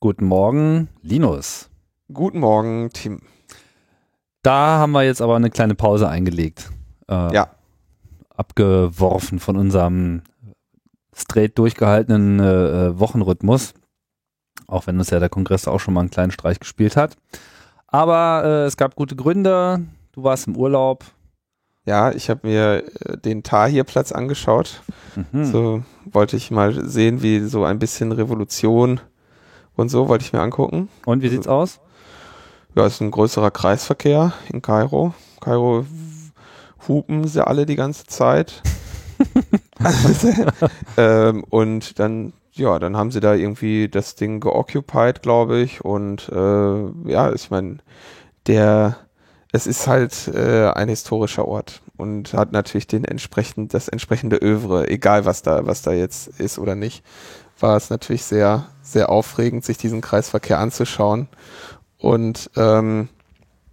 Guten Morgen, Linus. Guten Morgen, Tim. Da haben wir jetzt aber eine kleine Pause eingelegt. Äh, ja. Abgeworfen von unserem straight durchgehaltenen äh, Wochenrhythmus. Auch wenn uns ja der Kongress auch schon mal einen kleinen Streich gespielt hat. Aber äh, es gab gute Gründe. Du warst im Urlaub. Ja, ich habe mir äh, den Tahir-Platz angeschaut. Mhm. So wollte ich mal sehen, wie so ein bisschen Revolution und so wollte ich mir angucken. Und wie sieht's aus? Ja, ist ein größerer Kreisverkehr in Kairo. Kairo hupen sie alle die ganze Zeit. ähm, und dann, ja, dann haben sie da irgendwie das Ding geoccupied, glaube ich. Und äh, ja, ich meine, der, es ist halt äh, ein historischer Ort und hat natürlich den entsprechend, das entsprechende Övre, egal was da, was da jetzt ist oder nicht, war es natürlich sehr, sehr aufregend, sich diesen Kreisverkehr anzuschauen. Und ähm,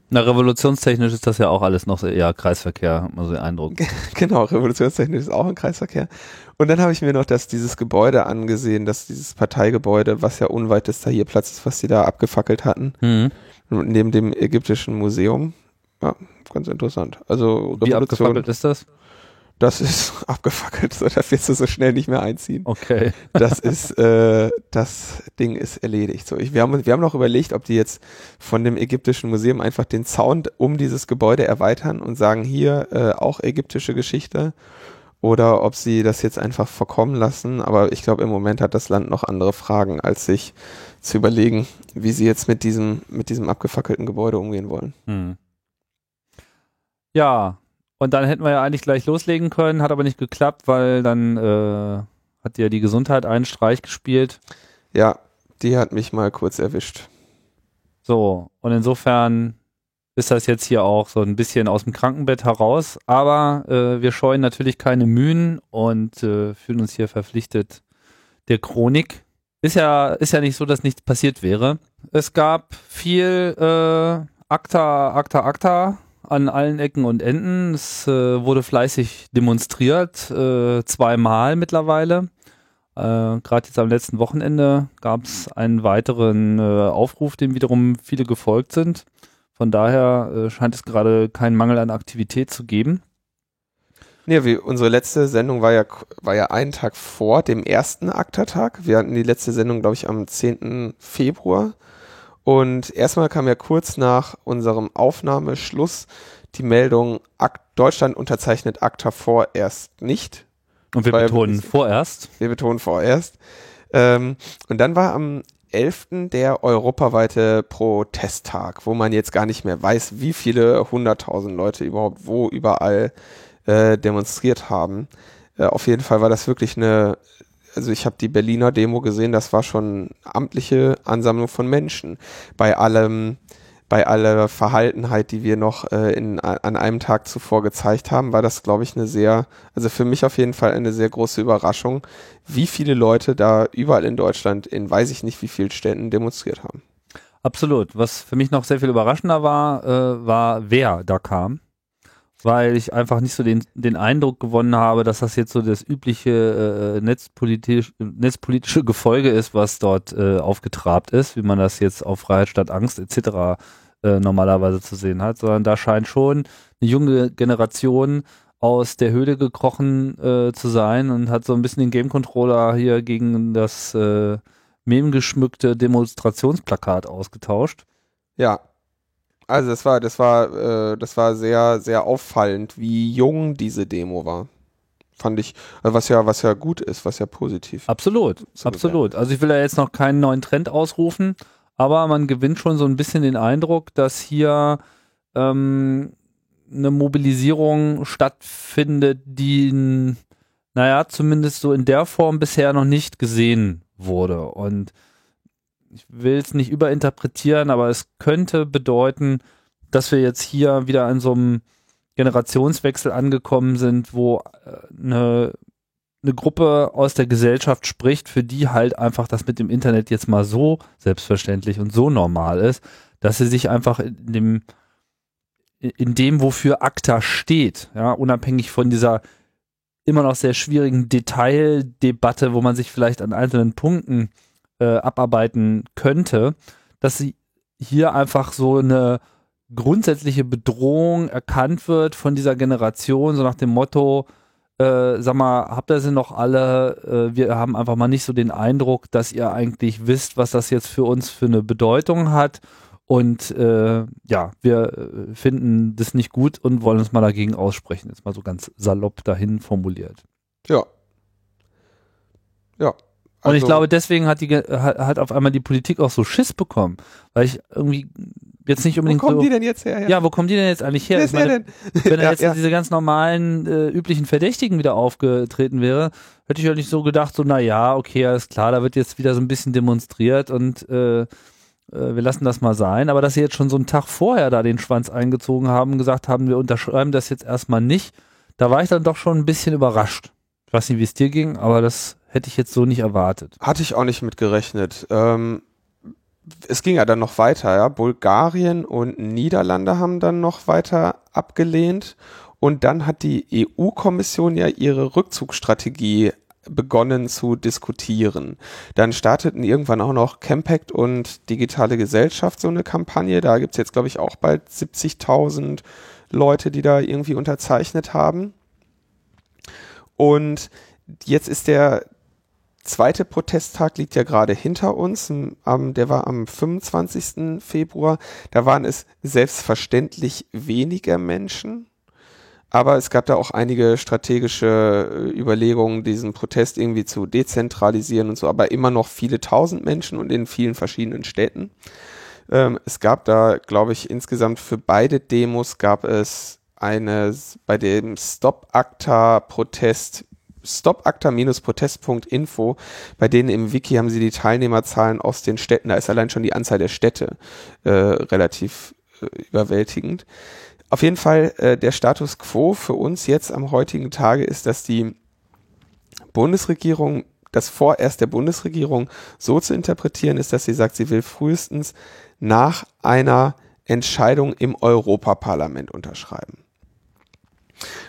na, revolutionstechnisch ist das ja auch alles noch eher Kreisverkehr, hat man so den Eindruck. genau, revolutionstechnisch ist auch ein Kreisverkehr. Und dann habe ich mir noch das, dieses Gebäude angesehen, dass dieses Parteigebäude, was ja unweit des Tahrirplatz ist, was sie da abgefackelt hatten, mhm. neben dem ägyptischen Museum. Ja, ganz interessant. Also Wie abgefackelt ist das? Das ist abgefackelt, so das wirst du so schnell nicht mehr einziehen. Okay. Das ist, äh, das Ding ist erledigt. So, ich, wir haben, wir haben noch überlegt, ob die jetzt von dem ägyptischen Museum einfach den Zaun um dieses Gebäude erweitern und sagen hier äh, auch ägyptische Geschichte oder ob sie das jetzt einfach verkommen lassen. Aber ich glaube, im Moment hat das Land noch andere Fragen, als sich zu überlegen, wie sie jetzt mit diesem, mit diesem abgefackelten Gebäude umgehen wollen. Hm. Ja, und dann hätten wir ja eigentlich gleich loslegen können, hat aber nicht geklappt, weil dann äh, hat ja die Gesundheit einen Streich gespielt. Ja, die hat mich mal kurz erwischt. So, und insofern ist das jetzt hier auch so ein bisschen aus dem Krankenbett heraus. Aber äh, wir scheuen natürlich keine Mühen und äh, fühlen uns hier verpflichtet der Chronik. Ist ja, ist ja nicht so, dass nichts passiert wäre. Es gab viel äh, Akta, Akta, Akta an allen Ecken und Enden. Es äh, wurde fleißig demonstriert, äh, zweimal mittlerweile. Äh, Gerade jetzt am letzten Wochenende gab es einen weiteren äh, Aufruf, dem wiederum viele gefolgt sind. Von daher äh, scheint es gerade keinen Mangel an Aktivität zu geben. Nee, wie, unsere letzte Sendung war ja, war ja einen Tag vor dem ersten Aktertag. Wir hatten die letzte Sendung, glaube ich, am 10. Februar. Und erstmal kam ja kurz nach unserem Aufnahmeschluss die Meldung, Deutschland unterzeichnet ACTA vorerst nicht. Und wir betonen vorerst. Wir betonen vorerst. Ähm, und dann war am 11. der europaweite Protesttag, wo man jetzt gar nicht mehr weiß, wie viele hunderttausend Leute überhaupt wo überall äh, demonstriert haben. Äh, auf jeden Fall war das wirklich eine also ich habe die Berliner Demo gesehen, das war schon amtliche Ansammlung von Menschen. Bei allem, bei aller Verhaltenheit, die wir noch äh, in, an einem Tag zuvor gezeigt haben, war das, glaube ich, eine sehr, also für mich auf jeden Fall eine sehr große Überraschung, wie viele Leute da überall in Deutschland in weiß ich nicht wie vielen Städten demonstriert haben. Absolut. Was für mich noch sehr viel überraschender war, äh, war, wer da kam weil ich einfach nicht so den, den Eindruck gewonnen habe, dass das jetzt so das übliche äh, netzpolitisch, netzpolitische Gefolge ist, was dort äh, aufgetrabt ist, wie man das jetzt auf Freiheit statt Angst etc. Äh, normalerweise zu sehen hat, sondern da scheint schon eine junge Generation aus der Höhle gekrochen äh, zu sein und hat so ein bisschen den Game Controller hier gegen das äh, memgeschmückte Demonstrationsplakat ausgetauscht. Ja, also das war, das war, äh, das war sehr, sehr auffallend, wie jung diese Demo war. Fand ich, äh, was ja, was ja gut ist, was ja positiv. Absolut, absolut. Also ich will ja jetzt noch keinen neuen Trend ausrufen, aber man gewinnt schon so ein bisschen den Eindruck, dass hier ähm, eine Mobilisierung stattfindet, die, naja, zumindest so in der Form bisher noch nicht gesehen wurde. Und ich will es nicht überinterpretieren, aber es könnte bedeuten, dass wir jetzt hier wieder an so einem Generationswechsel angekommen sind, wo eine, äh, eine Gruppe aus der Gesellschaft spricht, für die halt einfach das mit dem Internet jetzt mal so selbstverständlich und so normal ist, dass sie sich einfach in dem, in dem, wofür ACTA steht, ja, unabhängig von dieser immer noch sehr schwierigen Detaildebatte, wo man sich vielleicht an einzelnen Punkten äh, abarbeiten könnte, dass sie hier einfach so eine grundsätzliche Bedrohung erkannt wird von dieser Generation, so nach dem Motto, äh, sag mal, habt ihr sie noch alle? Äh, wir haben einfach mal nicht so den Eindruck, dass ihr eigentlich wisst, was das jetzt für uns für eine Bedeutung hat. Und äh, ja, wir äh, finden das nicht gut und wollen uns mal dagegen aussprechen. Jetzt mal so ganz salopp dahin formuliert. Ja. Ja. Also und ich also glaube, deswegen hat die hat, auf einmal die Politik auch so Schiss bekommen, weil ich irgendwie jetzt nicht unbedingt. Wo kommen so, die denn jetzt her? Ja. ja, wo kommen die denn jetzt eigentlich her? Wer ist meine, denn? Wenn da jetzt ja. diese ganz normalen äh, üblichen Verdächtigen wieder aufgetreten wäre, hätte ich ja nicht so gedacht, so na ja, okay, alles klar, da wird jetzt wieder so ein bisschen demonstriert und äh, äh, wir lassen das mal sein. Aber dass sie jetzt schon so einen Tag vorher da den Schwanz eingezogen haben, gesagt haben, wir unterschreiben das jetzt erstmal nicht, da war ich dann doch schon ein bisschen überrascht. Weiß nicht, wie es dir ging, aber das hätte ich jetzt so nicht erwartet. Hatte ich auch nicht mit gerechnet. Ähm, es ging ja dann noch weiter, ja. Bulgarien und Niederlande haben dann noch weiter abgelehnt. Und dann hat die EU-Kommission ja ihre Rückzugsstrategie begonnen zu diskutieren. Dann starteten irgendwann auch noch Campact und Digitale Gesellschaft so eine Kampagne. Da gibt's jetzt, glaube ich, auch bald 70.000 Leute, die da irgendwie unterzeichnet haben. Und jetzt ist der zweite Protesttag liegt ja gerade hinter uns. Der war am 25. Februar. Da waren es selbstverständlich weniger Menschen. Aber es gab da auch einige strategische äh, Überlegungen, diesen Protest irgendwie zu dezentralisieren und so, aber immer noch viele tausend Menschen und in vielen verschiedenen Städten. Ähm, es gab da, glaube ich, insgesamt für beide Demos gab es eine, bei dem Stop-Acta-Protest stopacta-protest.info, bei denen im Wiki haben sie die Teilnehmerzahlen aus den Städten, da ist allein schon die Anzahl der Städte äh, relativ äh, überwältigend. Auf jeden Fall, äh, der Status quo für uns jetzt am heutigen Tage ist, dass die Bundesregierung, das vorerst der Bundesregierung so zu interpretieren ist, dass sie sagt, sie will frühestens nach einer Entscheidung im Europaparlament unterschreiben.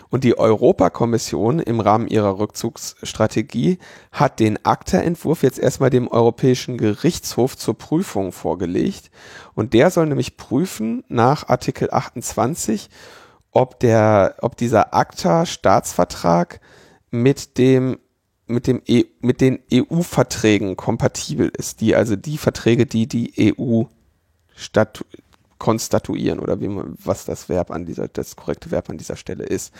Und die Europakommission im Rahmen ihrer Rückzugsstrategie hat den ACTA-Entwurf jetzt erstmal dem Europäischen Gerichtshof zur Prüfung vorgelegt. Und der soll nämlich prüfen nach Artikel 28, ob der, ob dieser ACTA-Staatsvertrag mit dem mit dem e mit den EU-Verträgen kompatibel ist, die also die Verträge, die die EU statu konstatuieren oder wie man, was das Verb an dieser, das korrekte Verb an dieser Stelle ist.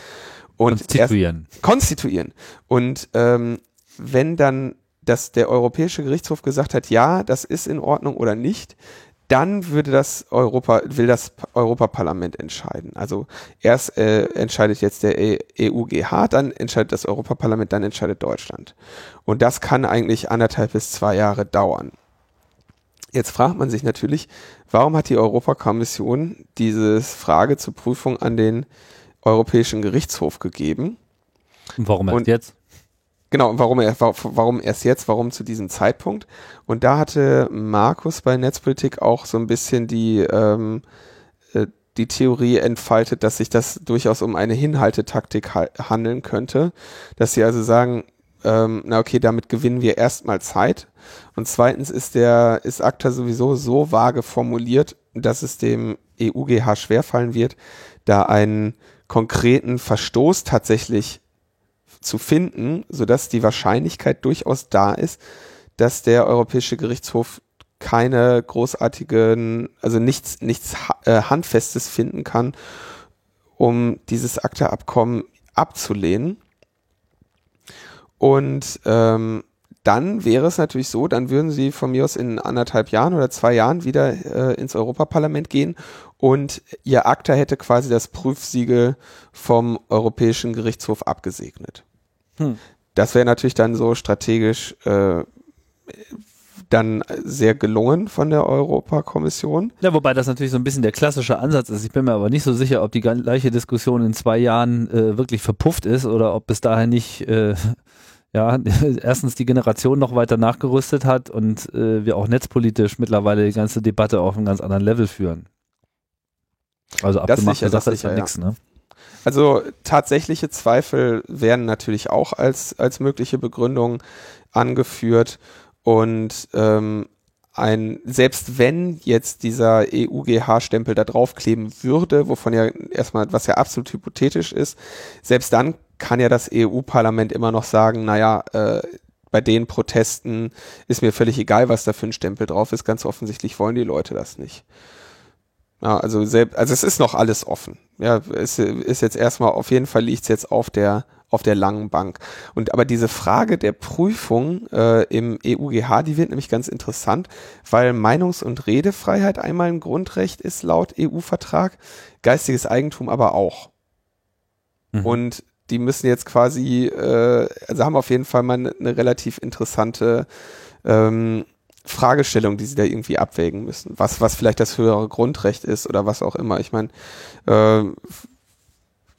Und konstituieren. Erst, konstituieren. Und ähm, wenn dann dass der Europäische Gerichtshof gesagt hat, ja, das ist in Ordnung oder nicht, dann würde das Europa, will das Europaparlament entscheiden. Also erst äh, entscheidet jetzt der EUGH, e dann entscheidet das Europaparlament, dann entscheidet Deutschland. Und das kann eigentlich anderthalb bis zwei Jahre dauern. Jetzt fragt man sich natürlich, warum hat die Europakommission diese Frage zur Prüfung an den Europäischen Gerichtshof gegeben? Und warum erst Und, jetzt? Genau, warum, warum erst jetzt, warum zu diesem Zeitpunkt? Und da hatte Markus bei Netzpolitik auch so ein bisschen die, ähm, äh, die Theorie entfaltet, dass sich das durchaus um eine Hinhaltetaktik ha handeln könnte. Dass sie also sagen, ähm, na okay, damit gewinnen wir erstmal Zeit. Und zweitens ist der, ist ACTA sowieso so vage formuliert, dass es dem EUGH schwerfallen wird, da einen konkreten Verstoß tatsächlich zu finden, sodass die Wahrscheinlichkeit durchaus da ist, dass der Europäische Gerichtshof keine großartigen, also nichts, nichts äh, Handfestes finden kann, um dieses ACTA-Abkommen abzulehnen. Und ähm, dann wäre es natürlich so, dann würden sie von mir aus in anderthalb Jahren oder zwei Jahren wieder äh, ins Europaparlament gehen und ihr ACTA hätte quasi das Prüfsiegel vom Europäischen Gerichtshof abgesegnet. Hm. Das wäre natürlich dann so strategisch äh, dann sehr gelungen von der Europakommission. Ja, wobei das natürlich so ein bisschen der klassische Ansatz ist. Ich bin mir aber nicht so sicher, ob die gleiche Diskussion in zwei Jahren äh, wirklich verpufft ist oder ob bis dahin nicht äh, ja, erstens die Generation noch weiter nachgerüstet hat und äh, wir auch netzpolitisch mittlerweile die ganze Debatte auf einem ganz anderen Level führen. Also abgemachte Sache ist ja nichts, ne? Also tatsächliche Zweifel werden natürlich auch als, als mögliche Begründung angeführt. Und ähm, ein, selbst wenn jetzt dieser EUGH-Stempel da draufkleben würde, wovon ja erstmal, was ja absolut hypothetisch ist, selbst dann kann ja das EU-Parlament immer noch sagen, naja, äh, bei den Protesten ist mir völlig egal, was da für ein Stempel drauf ist. Ganz offensichtlich wollen die Leute das nicht. Ja, also, selbst, also es ist noch alles offen. Ja, es ist jetzt erstmal, auf jeden Fall liegt es jetzt auf der auf der langen Bank. Und aber diese Frage der Prüfung äh, im EUGH, die wird nämlich ganz interessant, weil Meinungs- und Redefreiheit einmal ein Grundrecht ist laut EU-Vertrag, geistiges Eigentum aber auch. Mhm. Und die müssen jetzt quasi, äh, also haben auf jeden Fall mal eine, eine relativ interessante ähm, Fragestellung, die sie da irgendwie abwägen müssen. Was, was vielleicht das höhere Grundrecht ist oder was auch immer. Ich meine, äh,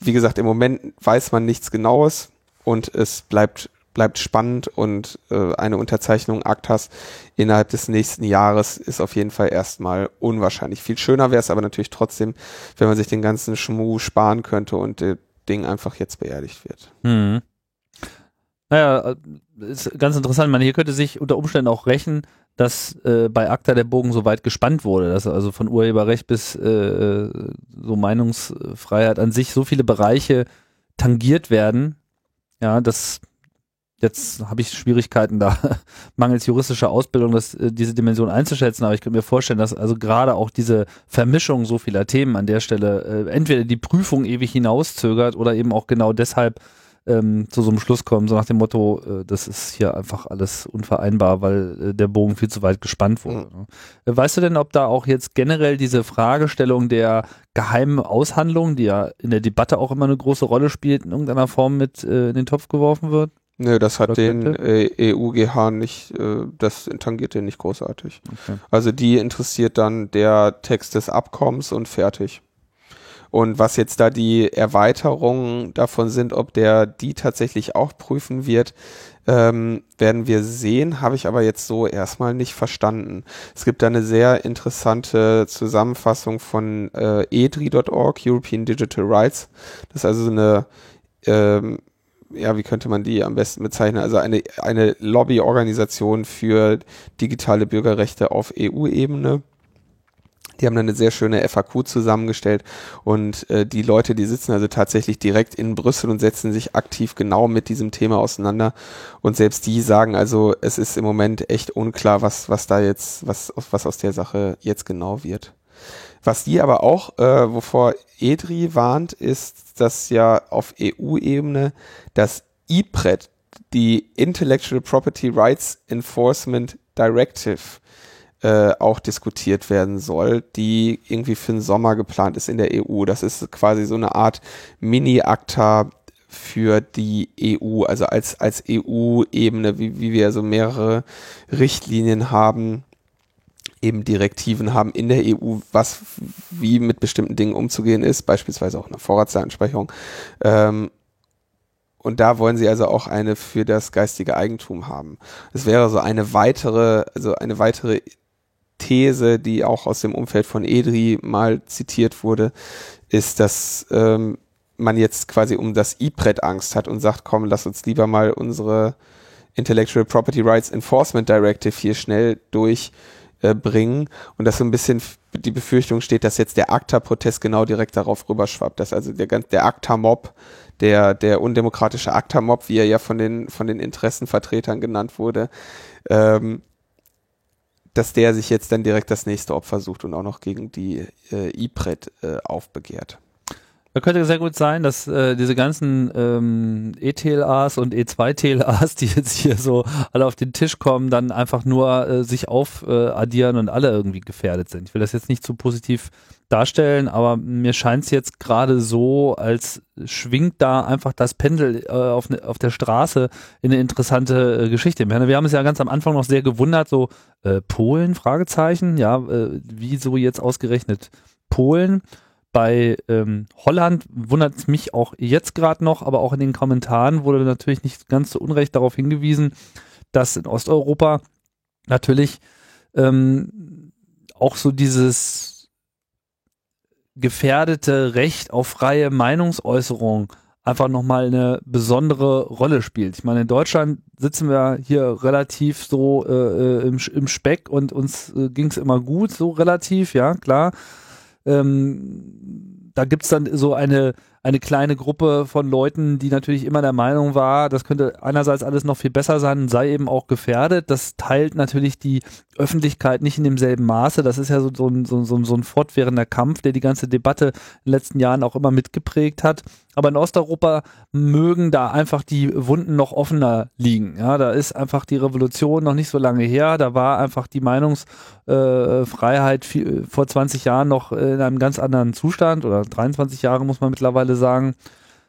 wie gesagt, im Moment weiß man nichts Genaues und es bleibt bleibt spannend und äh, eine Unterzeichnung Aktas innerhalb des nächsten Jahres ist auf jeden Fall erstmal unwahrscheinlich. Viel schöner wäre es aber natürlich trotzdem, wenn man sich den ganzen Schmuh sparen könnte und das Ding einfach jetzt beerdigt wird. Hm. Naja, äh, ist ganz interessant. Man hier könnte sich unter Umständen auch rächen, dass äh, bei ACTA der Bogen so weit gespannt wurde, dass also von Urheberrecht bis äh, so Meinungsfreiheit an sich so viele Bereiche tangiert werden, ja, dass jetzt habe ich Schwierigkeiten da, mangels juristischer Ausbildung, das, äh, diese Dimension einzuschätzen, aber ich könnte mir vorstellen, dass also gerade auch diese Vermischung so vieler Themen an der Stelle äh, entweder die Prüfung ewig hinauszögert oder eben auch genau deshalb ähm, zu so einem Schluss kommen, so nach dem Motto, äh, das ist hier einfach alles unvereinbar, weil äh, der Bogen viel zu weit gespannt wurde. Mhm. Ne? Weißt du denn, ob da auch jetzt generell diese Fragestellung der geheimen Aushandlung, die ja in der Debatte auch immer eine große Rolle spielt, in irgendeiner Form mit äh, in den Topf geworfen wird? Nö, das hat den äh, EUGH nicht, äh, das tangiert den nicht großartig. Okay. Also die interessiert dann der Text des Abkommens und fertig. Und was jetzt da die Erweiterungen davon sind, ob der die tatsächlich auch prüfen wird, ähm, werden wir sehen, habe ich aber jetzt so erstmal nicht verstanden. Es gibt da eine sehr interessante Zusammenfassung von äh, edri.org, European Digital Rights. Das ist also eine, ähm, ja, wie könnte man die am besten bezeichnen? Also eine, eine Lobbyorganisation für digitale Bürgerrechte auf EU-Ebene die haben dann eine sehr schöne FAQ zusammengestellt und äh, die Leute, die sitzen also tatsächlich direkt in Brüssel und setzen sich aktiv genau mit diesem Thema auseinander. Und selbst die sagen also, es ist im Moment echt unklar, was, was da jetzt, was, was aus der Sache jetzt genau wird. Was die aber auch, äh, wovor EDRI warnt, ist, dass ja auf EU-Ebene das IPRED, die Intellectual Property Rights Enforcement Directive, äh, auch diskutiert werden soll, die irgendwie für den Sommer geplant ist in der EU. Das ist quasi so eine Art Mini-Akta für die EU, also als, als EU-Ebene, wie, wie wir so mehrere Richtlinien haben, eben Direktiven haben in der EU, was wie mit bestimmten Dingen umzugehen ist, beispielsweise auch eine Vorratsdatenspeicherung. Ähm, und da wollen sie also auch eine für das geistige Eigentum haben. Es wäre so eine weitere, also eine weitere These, die auch aus dem Umfeld von Edri mal zitiert wurde, ist, dass ähm, man jetzt quasi um das IPRED Angst hat und sagt, komm, lass uns lieber mal unsere Intellectual Property Rights Enforcement Directive hier schnell durchbringen äh, und dass so ein bisschen die Befürchtung steht, dass jetzt der ACTA-Protest genau direkt darauf rüberschwappt, dass also der, der ACTA-Mob, der, der undemokratische ACTA-Mob, wie er ja von den, von den Interessenvertretern genannt wurde, ähm, dass der sich jetzt dann direkt das nächste Opfer sucht und auch noch gegen die äh, IPRED äh, aufbegehrt. Da könnte sehr gut sein, dass äh, diese ganzen ähm, E-TLAs und E2-TLAs, die jetzt hier so alle auf den Tisch kommen, dann einfach nur äh, sich aufaddieren äh, und alle irgendwie gefährdet sind. Ich will das jetzt nicht zu positiv darstellen, aber mir scheint es jetzt gerade so, als schwingt da einfach das Pendel äh, auf, ne, auf der Straße in eine interessante äh, Geschichte. Wir haben es ja ganz am Anfang noch sehr gewundert, so äh, Polen, Fragezeichen, ja, äh, wieso jetzt ausgerechnet Polen? Bei ähm, Holland wundert es mich auch jetzt gerade noch, aber auch in den Kommentaren wurde natürlich nicht ganz zu Unrecht darauf hingewiesen, dass in Osteuropa natürlich ähm, auch so dieses gefährdete Recht auf freie Meinungsäußerung einfach nochmal eine besondere Rolle spielt. Ich meine, in Deutschland sitzen wir hier relativ so äh, äh im, im Speck und uns äh, ging es immer gut, so relativ, ja, klar. Ähm, da gibt's dann so eine eine kleine Gruppe von Leuten, die natürlich immer der Meinung war, das könnte einerseits alles noch viel besser sein, sei eben auch gefährdet. Das teilt natürlich die Öffentlichkeit nicht in demselben Maße. Das ist ja so, so, so, so ein fortwährender Kampf, der die ganze Debatte in den letzten Jahren auch immer mitgeprägt hat. Aber in Osteuropa mögen da einfach die Wunden noch offener liegen. Ja, da ist einfach die Revolution noch nicht so lange her. Da war einfach die Meinungsfreiheit äh, vor 20 Jahren noch in einem ganz anderen Zustand oder 23 Jahre muss man mittlerweile sagen.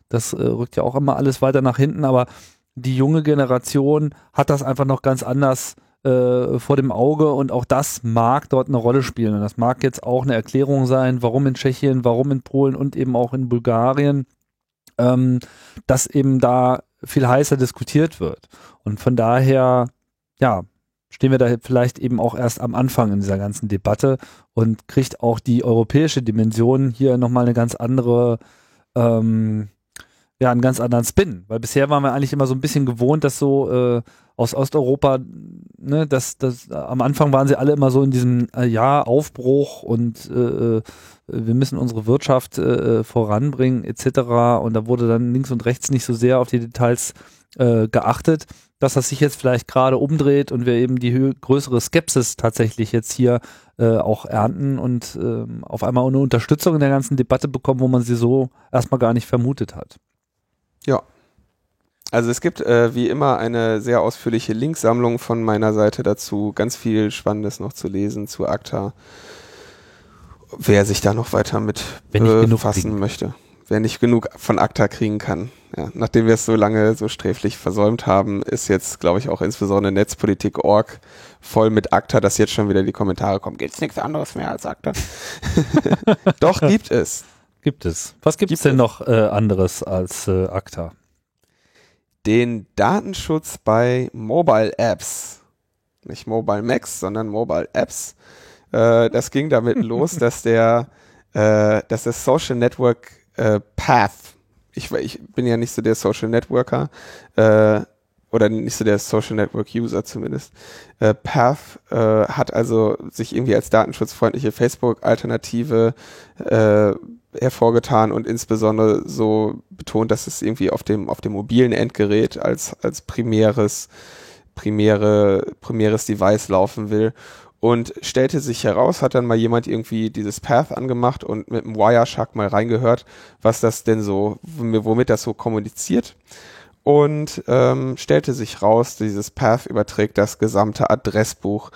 Das äh, rückt ja auch immer alles weiter nach hinten, aber die junge Generation hat das einfach noch ganz anders äh, vor dem Auge und auch das mag dort eine Rolle spielen. Und das mag jetzt auch eine Erklärung sein, warum in Tschechien, warum in Polen und eben auch in Bulgarien, ähm, dass eben da viel heißer diskutiert wird. Und von daher, ja, stehen wir da vielleicht eben auch erst am Anfang in dieser ganzen Debatte und kriegt auch die europäische Dimension hier nochmal eine ganz andere ähm, ja, einen ganz anderen Spin. Weil bisher waren wir eigentlich immer so ein bisschen gewohnt, dass so äh, aus Osteuropa, ne, dass das am Anfang waren sie alle immer so in diesem äh, ja, Aufbruch und äh, äh wir müssen unsere Wirtschaft äh, äh, voranbringen, etc. Und da wurde dann links und rechts nicht so sehr auf die Details äh, geachtet, dass das sich jetzt vielleicht gerade umdreht und wir eben die größere Skepsis tatsächlich jetzt hier äh, auch ernten und äh, auf einmal eine Unterstützung in der ganzen Debatte bekommen, wo man sie so erstmal gar nicht vermutet hat. Ja. Also es gibt äh, wie immer eine sehr ausführliche Linksammlung von meiner Seite dazu, ganz viel Spannendes noch zu lesen zu ACTA. Wer sich da noch weiter mit befassen möchte wer nicht genug von ACTA kriegen kann. Ja, nachdem wir es so lange so sträflich versäumt haben, ist jetzt, glaube ich, auch insbesondere Netzpolitik.org voll mit ACTA, dass jetzt schon wieder die Kommentare kommen. Gibt's nichts anderes mehr als ACTA? Doch, gibt es. Gibt es. Was gibt es denn noch äh, anderes als äh, ACTA? Den Datenschutz bei Mobile Apps. Nicht Mobile Max, sondern Mobile Apps. Äh, das ging damit los, dass der, äh, dass das Social Network äh, Path, ich, ich bin ja nicht so der Social Networker, äh, oder nicht so der Social Network User zumindest. Äh, Path äh, hat also sich irgendwie als datenschutzfreundliche Facebook-Alternative äh, hervorgetan und insbesondere so betont, dass es irgendwie auf dem, auf dem mobilen Endgerät als, als primäres, primäre, primäres Device laufen will. Und stellte sich heraus, hat dann mal jemand irgendwie dieses Path angemacht und mit dem Wireshark mal reingehört, was das denn so, womit das so kommuniziert. Und ähm, stellte sich raus, dieses Path überträgt das gesamte Adressbuch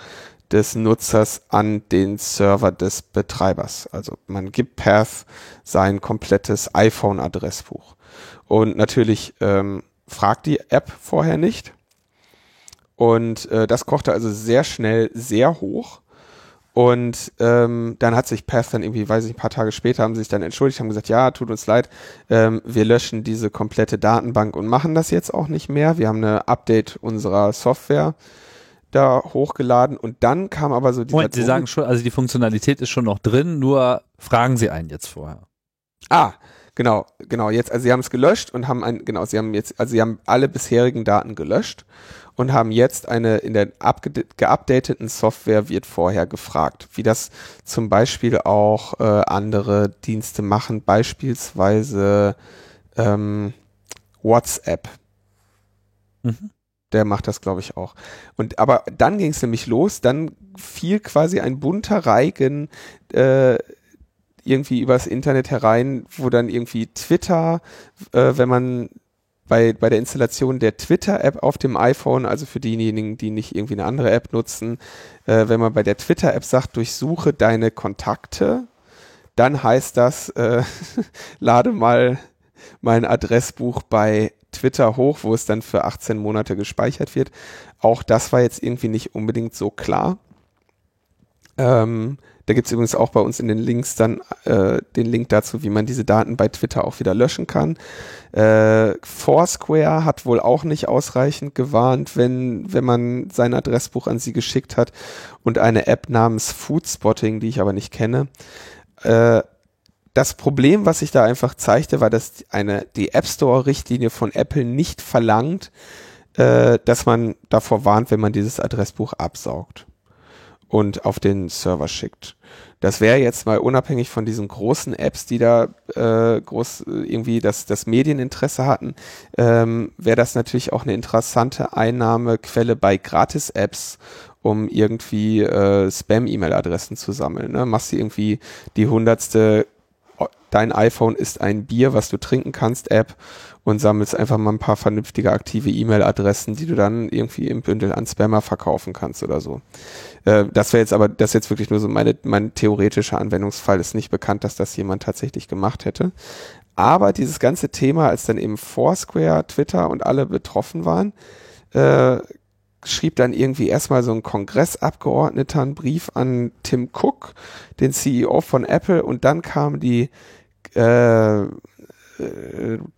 des Nutzers an den Server des Betreibers. Also man gibt Path sein komplettes iPhone-Adressbuch. Und natürlich ähm, fragt die App vorher nicht. Und äh, das kochte also sehr schnell sehr hoch. Und ähm, dann hat sich Path dann irgendwie, weiß ich, ein paar Tage später haben sie sich dann entschuldigt, haben gesagt, ja, tut uns leid, ähm, wir löschen diese komplette Datenbank und machen das jetzt auch nicht mehr. Wir haben eine Update unserer Software da hochgeladen und dann kam aber so dieser Moment, Sie sagen schon, also die Funktionalität ist schon noch drin, nur fragen Sie einen jetzt vorher. Ah, genau, genau, jetzt, also Sie haben es gelöscht und haben ein, genau, Sie haben jetzt, also Sie haben alle bisherigen Daten gelöscht und haben jetzt eine in der geupdateten Software wird vorher gefragt, wie das zum Beispiel auch äh, andere Dienste machen, beispielsweise ähm, WhatsApp. Mhm der macht das, glaube ich, auch. Und aber dann ging es nämlich los, dann fiel quasi ein bunter Reigen äh, irgendwie übers Internet herein, wo dann irgendwie Twitter, äh, wenn man bei, bei der Installation der Twitter-App auf dem iPhone, also für diejenigen, die nicht irgendwie eine andere App nutzen, äh, wenn man bei der Twitter-App sagt, durchsuche deine Kontakte, dann heißt das, äh, lade mal mein Adressbuch bei Twitter hoch, wo es dann für 18 Monate gespeichert wird. Auch das war jetzt irgendwie nicht unbedingt so klar. Ähm, da gibt es übrigens auch bei uns in den Links dann äh, den Link dazu, wie man diese Daten bei Twitter auch wieder löschen kann. Äh, Foursquare hat wohl auch nicht ausreichend gewarnt, wenn, wenn man sein Adressbuch an sie geschickt hat. Und eine App namens Foodspotting, die ich aber nicht kenne, äh, das Problem, was sich da einfach zeigte, war, dass eine, die App Store-Richtlinie von Apple nicht verlangt, äh, dass man davor warnt, wenn man dieses Adressbuch absaugt und auf den Server schickt. Das wäre jetzt mal unabhängig von diesen großen Apps, die da äh, groß irgendwie das, das Medieninteresse hatten, ähm, wäre das natürlich auch eine interessante Einnahmequelle bei Gratis-Apps, um irgendwie äh, Spam-E-Mail-Adressen zu sammeln. Ne? Machst du irgendwie die hundertste Dein iPhone ist ein Bier, was du trinken kannst, App und sammelst einfach mal ein paar vernünftige aktive E-Mail-Adressen, die du dann irgendwie im Bündel an Spammer verkaufen kannst oder so. Äh, das wäre jetzt aber, das ist jetzt wirklich nur so meine, mein theoretischer Anwendungsfall. Ist nicht bekannt, dass das jemand tatsächlich gemacht hätte. Aber dieses ganze Thema, als dann eben Foursquare, Twitter und alle betroffen waren, äh, schrieb dann irgendwie erstmal so ein Kongressabgeordneter einen Brief an Tim Cook, den CEO von Apple, und dann kam die äh, äh,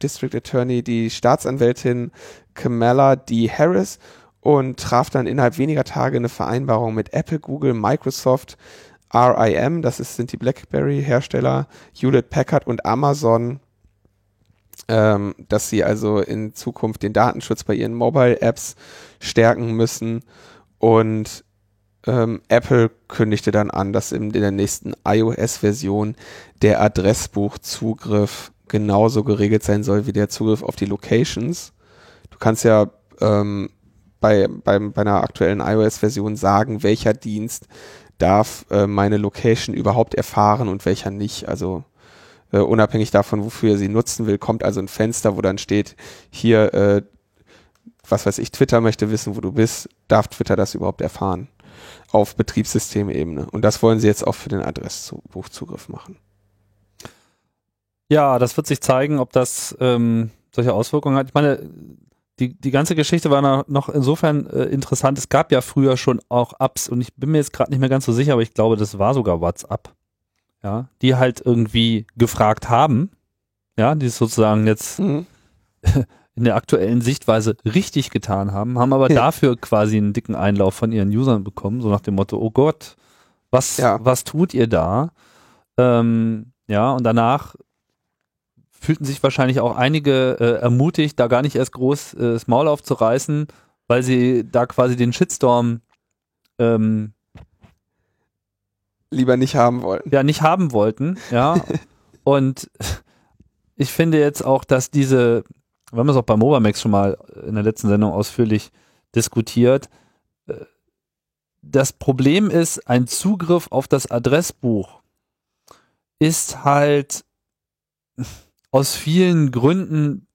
District Attorney, die Staatsanwältin Kamala D. Harris und traf dann innerhalb weniger Tage eine Vereinbarung mit Apple, Google, Microsoft, RIM, das ist, sind die BlackBerry-Hersteller, Hewlett Packard und Amazon, ähm, dass sie also in Zukunft den Datenschutz bei ihren Mobile-Apps stärken müssen. Und ähm, Apple kündigte dann an, dass in, der nächsten iOS-Version der Adressbuchzugriff genauso geregelt sein soll wie der Zugriff auf die Locations. Du kannst ja ähm, bei, bei, bei einer aktuellen iOS-Version sagen, welcher Dienst darf äh, meine Location überhaupt erfahren und welcher nicht. Also äh, unabhängig davon, wofür er sie nutzen will, kommt also ein Fenster, wo dann steht, hier, äh, was weiß ich, Twitter möchte wissen, wo du bist, darf Twitter das überhaupt erfahren? Auf Betriebssystemebene. Und das wollen sie jetzt auch für den Adressbuchzugriff machen. Ja, das wird sich zeigen, ob das ähm, solche Auswirkungen hat. Ich meine, die, die ganze Geschichte war noch insofern äh, interessant. Es gab ja früher schon auch Apps und ich bin mir jetzt gerade nicht mehr ganz so sicher, aber ich glaube, das war sogar WhatsApp ja, die halt irgendwie gefragt haben, ja, die es sozusagen jetzt mhm. in der aktuellen Sichtweise richtig getan haben, haben aber ja. dafür quasi einen dicken Einlauf von ihren Usern bekommen, so nach dem Motto, oh Gott, was, ja. was tut ihr da? Ähm, ja, und danach fühlten sich wahrscheinlich auch einige äh, ermutigt, da gar nicht erst groß äh, das Maul aufzureißen, weil sie da quasi den Shitstorm ähm, lieber nicht haben wollten. Ja, nicht haben wollten, ja. und ich finde jetzt auch, dass diese, wir haben es auch bei Mobamax schon mal in der letzten Sendung ausführlich diskutiert, äh, das Problem ist, ein Zugriff auf das Adressbuch ist halt aus vielen Gründen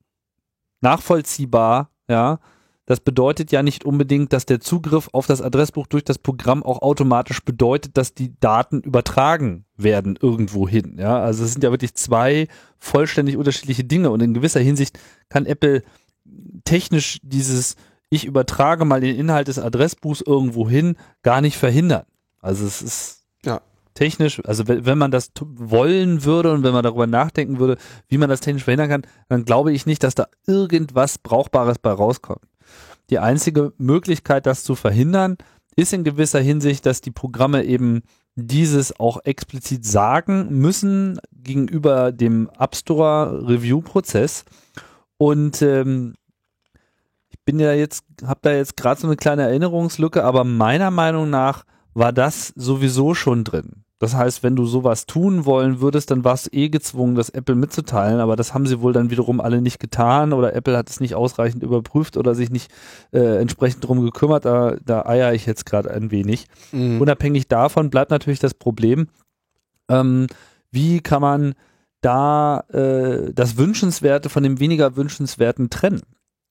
nachvollziehbar, ja, das bedeutet ja nicht unbedingt, dass der Zugriff auf das Adressbuch durch das Programm auch automatisch bedeutet, dass die Daten übertragen werden irgendwo hin. Ja, also es sind ja wirklich zwei vollständig unterschiedliche Dinge und in gewisser Hinsicht kann Apple technisch dieses ich übertrage mal den Inhalt des Adressbuchs irgendwo hin gar nicht verhindern. Also es ist ja. technisch, also wenn man das wollen würde und wenn man darüber nachdenken würde, wie man das technisch verhindern kann, dann glaube ich nicht, dass da irgendwas Brauchbares bei rauskommt. Die einzige Möglichkeit, das zu verhindern, ist in gewisser Hinsicht, dass die Programme eben dieses auch explizit sagen müssen gegenüber dem App Store Review Prozess. Und ähm, ich bin ja jetzt, habe da jetzt gerade so eine kleine Erinnerungslücke, aber meiner Meinung nach war das sowieso schon drin. Das heißt, wenn du sowas tun wollen würdest, dann warst du eh gezwungen, das Apple mitzuteilen, aber das haben sie wohl dann wiederum alle nicht getan oder Apple hat es nicht ausreichend überprüft oder sich nicht äh, entsprechend drum gekümmert. Da, da eier ich jetzt gerade ein wenig. Mhm. Unabhängig davon bleibt natürlich das Problem, ähm, wie kann man da äh, das Wünschenswerte von dem weniger Wünschenswerten trennen?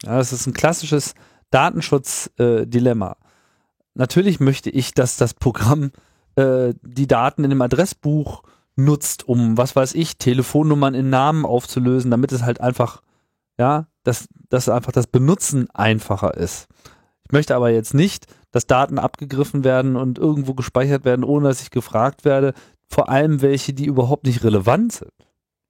Ja, das ist ein klassisches Datenschutzdilemma. Äh, Natürlich möchte ich, dass das Programm äh, die Daten in dem Adressbuch nutzt, um, was weiß ich, Telefonnummern in Namen aufzulösen, damit es halt einfach, ja, dass, dass einfach das Benutzen einfacher ist. Ich möchte aber jetzt nicht, dass Daten abgegriffen werden und irgendwo gespeichert werden, ohne dass ich gefragt werde, vor allem welche, die überhaupt nicht relevant sind.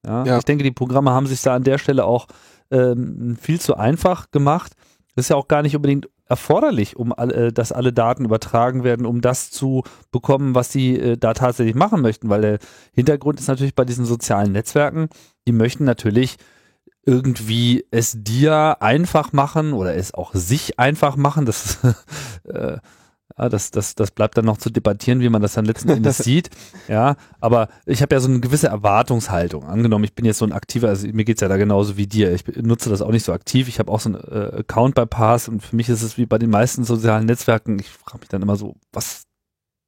Ja, ja. Ich denke, die Programme haben sich da an der Stelle auch ähm, viel zu einfach gemacht. Das ist ja auch gar nicht unbedingt erforderlich, um alle, dass alle Daten übertragen werden, um das zu bekommen, was sie äh, da tatsächlich machen möchten. Weil der Hintergrund ist natürlich bei diesen sozialen Netzwerken, die möchten natürlich irgendwie es dir einfach machen oder es auch sich einfach machen. Das äh, ja, das, das, das bleibt dann noch zu debattieren, wie man das dann letzten Endes sieht. Ja, aber ich habe ja so eine gewisse Erwartungshaltung. Angenommen, ich bin jetzt so ein aktiver, also mir geht's ja da genauso wie dir. Ich nutze das auch nicht so aktiv. Ich habe auch so einen äh, Account bei Pass und für mich ist es wie bei den meisten sozialen Netzwerken. Ich frage mich dann immer so, was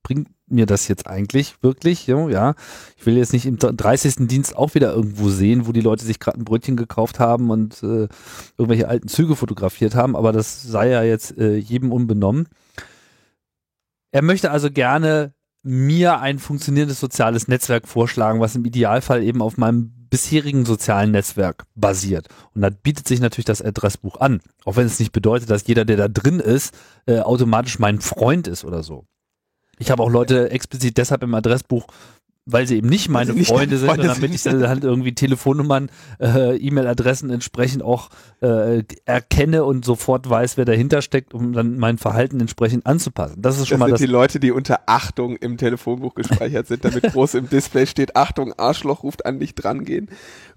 bringt mir das jetzt eigentlich wirklich? Ja, ich will jetzt nicht im 30. Dienst auch wieder irgendwo sehen, wo die Leute sich gerade ein Brötchen gekauft haben und äh, irgendwelche alten Züge fotografiert haben, aber das sei ja jetzt äh, jedem unbenommen. Er möchte also gerne mir ein funktionierendes soziales Netzwerk vorschlagen, was im Idealfall eben auf meinem bisherigen sozialen Netzwerk basiert. Und da bietet sich natürlich das Adressbuch an. Auch wenn es nicht bedeutet, dass jeder, der da drin ist, äh, automatisch mein Freund ist oder so. Ich habe auch Leute explizit deshalb im Adressbuch weil sie eben nicht meine nicht Freunde sind, Freunde damit ich dann halt irgendwie Telefonnummern, äh, E-Mail-Adressen entsprechend auch äh, erkenne und sofort weiß, wer dahinter steckt, um dann mein Verhalten entsprechend anzupassen. Das ist schon das mal sind das. die Leute, die unter Achtung im Telefonbuch gespeichert sind, damit groß im Display steht, Achtung, Arschloch ruft an, nicht drangehen.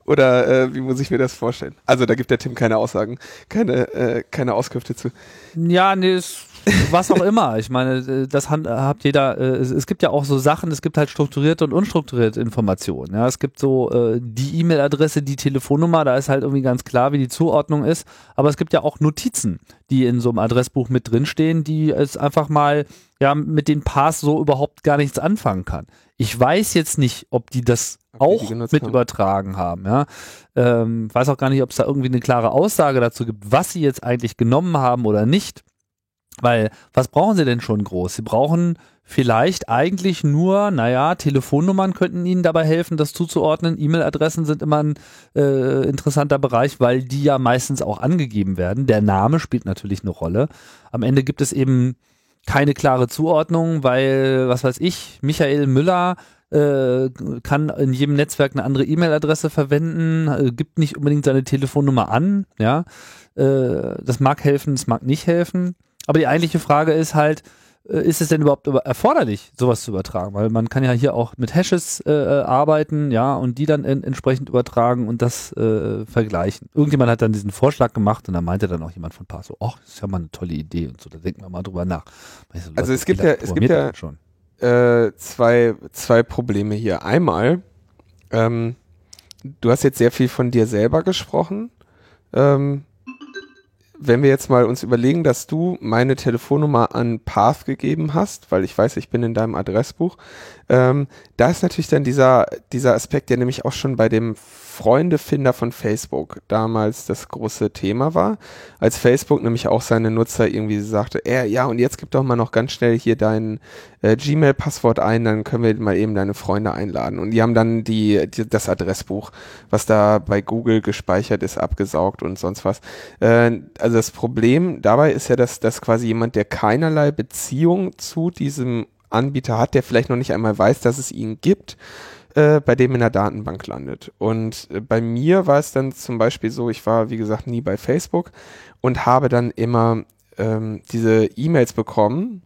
Oder äh, wie muss ich mir das vorstellen? Also da gibt der Tim keine Aussagen, keine, äh, keine Auskünfte zu. Ja, nee, es was auch immer. Ich meine, äh, das habt jeder, äh, es, gibt ja auch so Sachen, es gibt halt strukturierte und unstrukturierte Informationen. Ja, es gibt so äh, die E-Mail-Adresse, die Telefonnummer, da ist halt irgendwie ganz klar, wie die Zuordnung ist. Aber es gibt ja auch Notizen, die in so einem Adressbuch mit drinstehen, die es einfach mal ja mit den Pass so überhaupt gar nichts anfangen kann. Ich weiß jetzt nicht, ob die das okay, auch die mit haben. übertragen haben. Ja, ähm, weiß auch gar nicht, ob es da irgendwie eine klare Aussage dazu gibt, was sie jetzt eigentlich genommen haben oder nicht. Weil, was brauchen sie denn schon groß? Sie brauchen vielleicht eigentlich nur, naja, Telefonnummern könnten ihnen dabei helfen, das zuzuordnen. E-Mail-Adressen sind immer ein äh, interessanter Bereich, weil die ja meistens auch angegeben werden. Der Name spielt natürlich eine Rolle. Am Ende gibt es eben keine klare Zuordnung, weil, was weiß ich, Michael Müller äh, kann in jedem Netzwerk eine andere E-Mail-Adresse verwenden, äh, gibt nicht unbedingt seine Telefonnummer an, ja. Äh, das mag helfen, es mag nicht helfen. Aber die eigentliche Frage ist halt, äh, ist es denn überhaupt erforderlich, sowas zu übertragen? Weil man kann ja hier auch mit Hashes äh, äh, arbeiten, ja, und die dann in, entsprechend übertragen und das äh, vergleichen. Irgendjemand hat dann diesen Vorschlag gemacht und da meinte dann auch jemand von Paso, ach, das ist ja mal eine tolle Idee und so, da denken wir mal drüber nach. So, also es gibt ja, es gibt ja schon. Äh, zwei, zwei Probleme hier. Einmal, ähm, du hast jetzt sehr viel von dir selber gesprochen. Ähm, wenn wir jetzt mal uns überlegen, dass du meine Telefonnummer an Path gegeben hast, weil ich weiß, ich bin in deinem Adressbuch, ähm, da ist natürlich dann dieser, dieser Aspekt, der nämlich auch schon bei dem Freundefinder von Facebook damals das große Thema war, als Facebook nämlich auch seine Nutzer irgendwie sagte, äh, ja, und jetzt gib doch mal noch ganz schnell hier dein äh, Gmail-Passwort ein, dann können wir mal eben deine Freunde einladen. Und die haben dann die, die das Adressbuch, was da bei Google gespeichert ist, abgesaugt und sonst was. Äh, das Problem dabei ist ja, dass, dass quasi jemand, der keinerlei Beziehung zu diesem Anbieter hat, der vielleicht noch nicht einmal weiß, dass es ihn gibt, äh, bei dem in der Datenbank landet. Und äh, bei mir war es dann zum Beispiel so, ich war, wie gesagt, nie bei Facebook und habe dann immer ähm, diese E-Mails bekommen,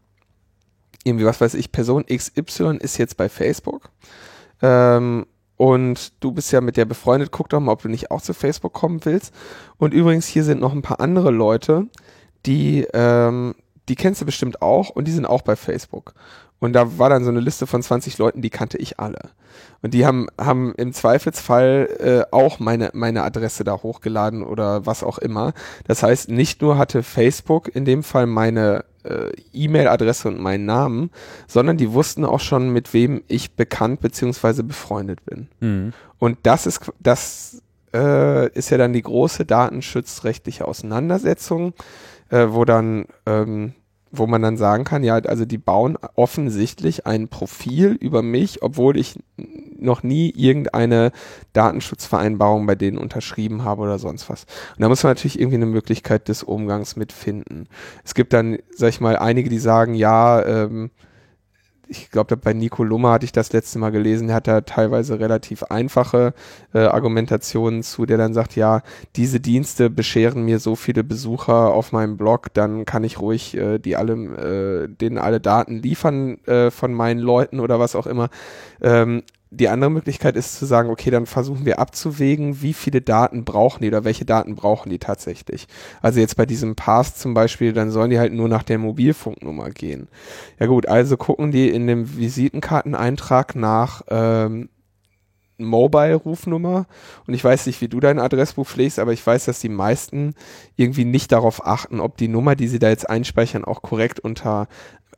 irgendwie, was weiß ich, Person XY ist jetzt bei Facebook. Ähm, und du bist ja mit der befreundet, guck doch mal, ob du nicht auch zu Facebook kommen willst. Und übrigens, hier sind noch ein paar andere Leute, die, ähm, die kennst du bestimmt auch und die sind auch bei Facebook. Und da war dann so eine Liste von 20 Leuten, die kannte ich alle. Und die haben, haben im Zweifelsfall äh, auch meine, meine Adresse da hochgeladen oder was auch immer. Das heißt, nicht nur hatte Facebook in dem Fall meine äh, E-Mail-Adresse und meinen Namen, sondern die wussten auch schon, mit wem ich bekannt beziehungsweise befreundet bin. Mhm. Und das ist, das äh, ist ja dann die große datenschutzrechtliche Auseinandersetzung, äh, wo dann ähm, wo man dann sagen kann, ja, also die bauen offensichtlich ein Profil über mich, obwohl ich noch nie irgendeine Datenschutzvereinbarung bei denen unterschrieben habe oder sonst was. Und da muss man natürlich irgendwie eine Möglichkeit des Umgangs mit finden. Es gibt dann, sag ich mal, einige, die sagen, ja, ähm, ich glaube, bei Nico Lummer hatte ich das letzte Mal gelesen, hat da teilweise relativ einfache äh, Argumentationen zu, der dann sagt, ja, diese Dienste bescheren mir so viele Besucher auf meinem Blog, dann kann ich ruhig äh, die alle, äh, denen alle Daten liefern äh, von meinen Leuten oder was auch immer. Ähm, die andere Möglichkeit ist zu sagen, okay, dann versuchen wir abzuwägen, wie viele Daten brauchen die oder welche Daten brauchen die tatsächlich. Also jetzt bei diesem Pass zum Beispiel, dann sollen die halt nur nach der Mobilfunknummer gehen. Ja gut, also gucken die in dem Visitenkarteneintrag nach ähm, Mobile-Rufnummer und ich weiß nicht, wie du dein Adressbuch pflegst, aber ich weiß, dass die meisten irgendwie nicht darauf achten, ob die Nummer, die sie da jetzt einspeichern, auch korrekt unter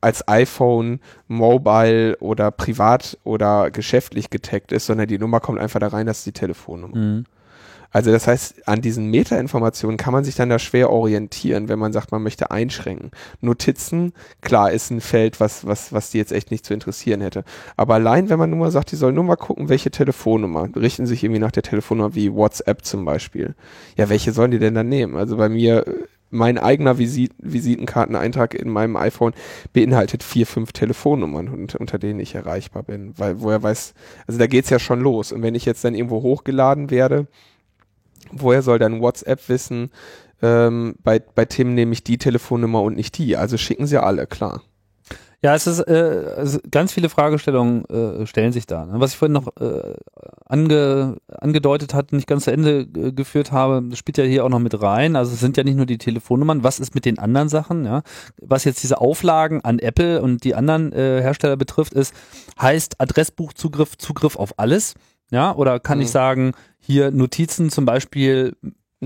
als iPhone, Mobile oder privat oder geschäftlich getaggt ist, sondern die Nummer kommt einfach da rein, das ist die Telefonnummer. Mhm. Also das heißt, an diesen Metainformationen kann man sich dann da schwer orientieren, wenn man sagt, man möchte einschränken. Notizen, klar, ist ein Feld, was, was, was die jetzt echt nicht zu interessieren hätte. Aber allein, wenn man nur mal sagt, die sollen nur mal gucken, welche Telefonnummer, richten sich irgendwie nach der Telefonnummer wie WhatsApp zum Beispiel. Ja, welche sollen die denn dann nehmen? Also bei mir mein eigener Visit Visitenkarteneintrag in meinem iPhone beinhaltet vier, fünf Telefonnummern, und, unter denen ich erreichbar bin. Weil, woher weiß, also da geht's ja schon los. Und wenn ich jetzt dann irgendwo hochgeladen werde, woher soll dann WhatsApp wissen, ähm, bei, bei Tim nehme ich die Telefonnummer und nicht die. Also schicken sie alle, klar. Ja, es ist äh, ganz viele Fragestellungen äh, stellen sich da. Ne? Was ich vorhin noch äh, ange, angedeutet hat, nicht ganz zu Ende geführt habe, das spielt ja hier auch noch mit rein. Also es sind ja nicht nur die Telefonnummern. Was ist mit den anderen Sachen? Ja? Was jetzt diese Auflagen an Apple und die anderen äh, Hersteller betrifft, ist heißt Adressbuchzugriff Zugriff auf alles. Ja, oder kann mhm. ich sagen, hier Notizen zum Beispiel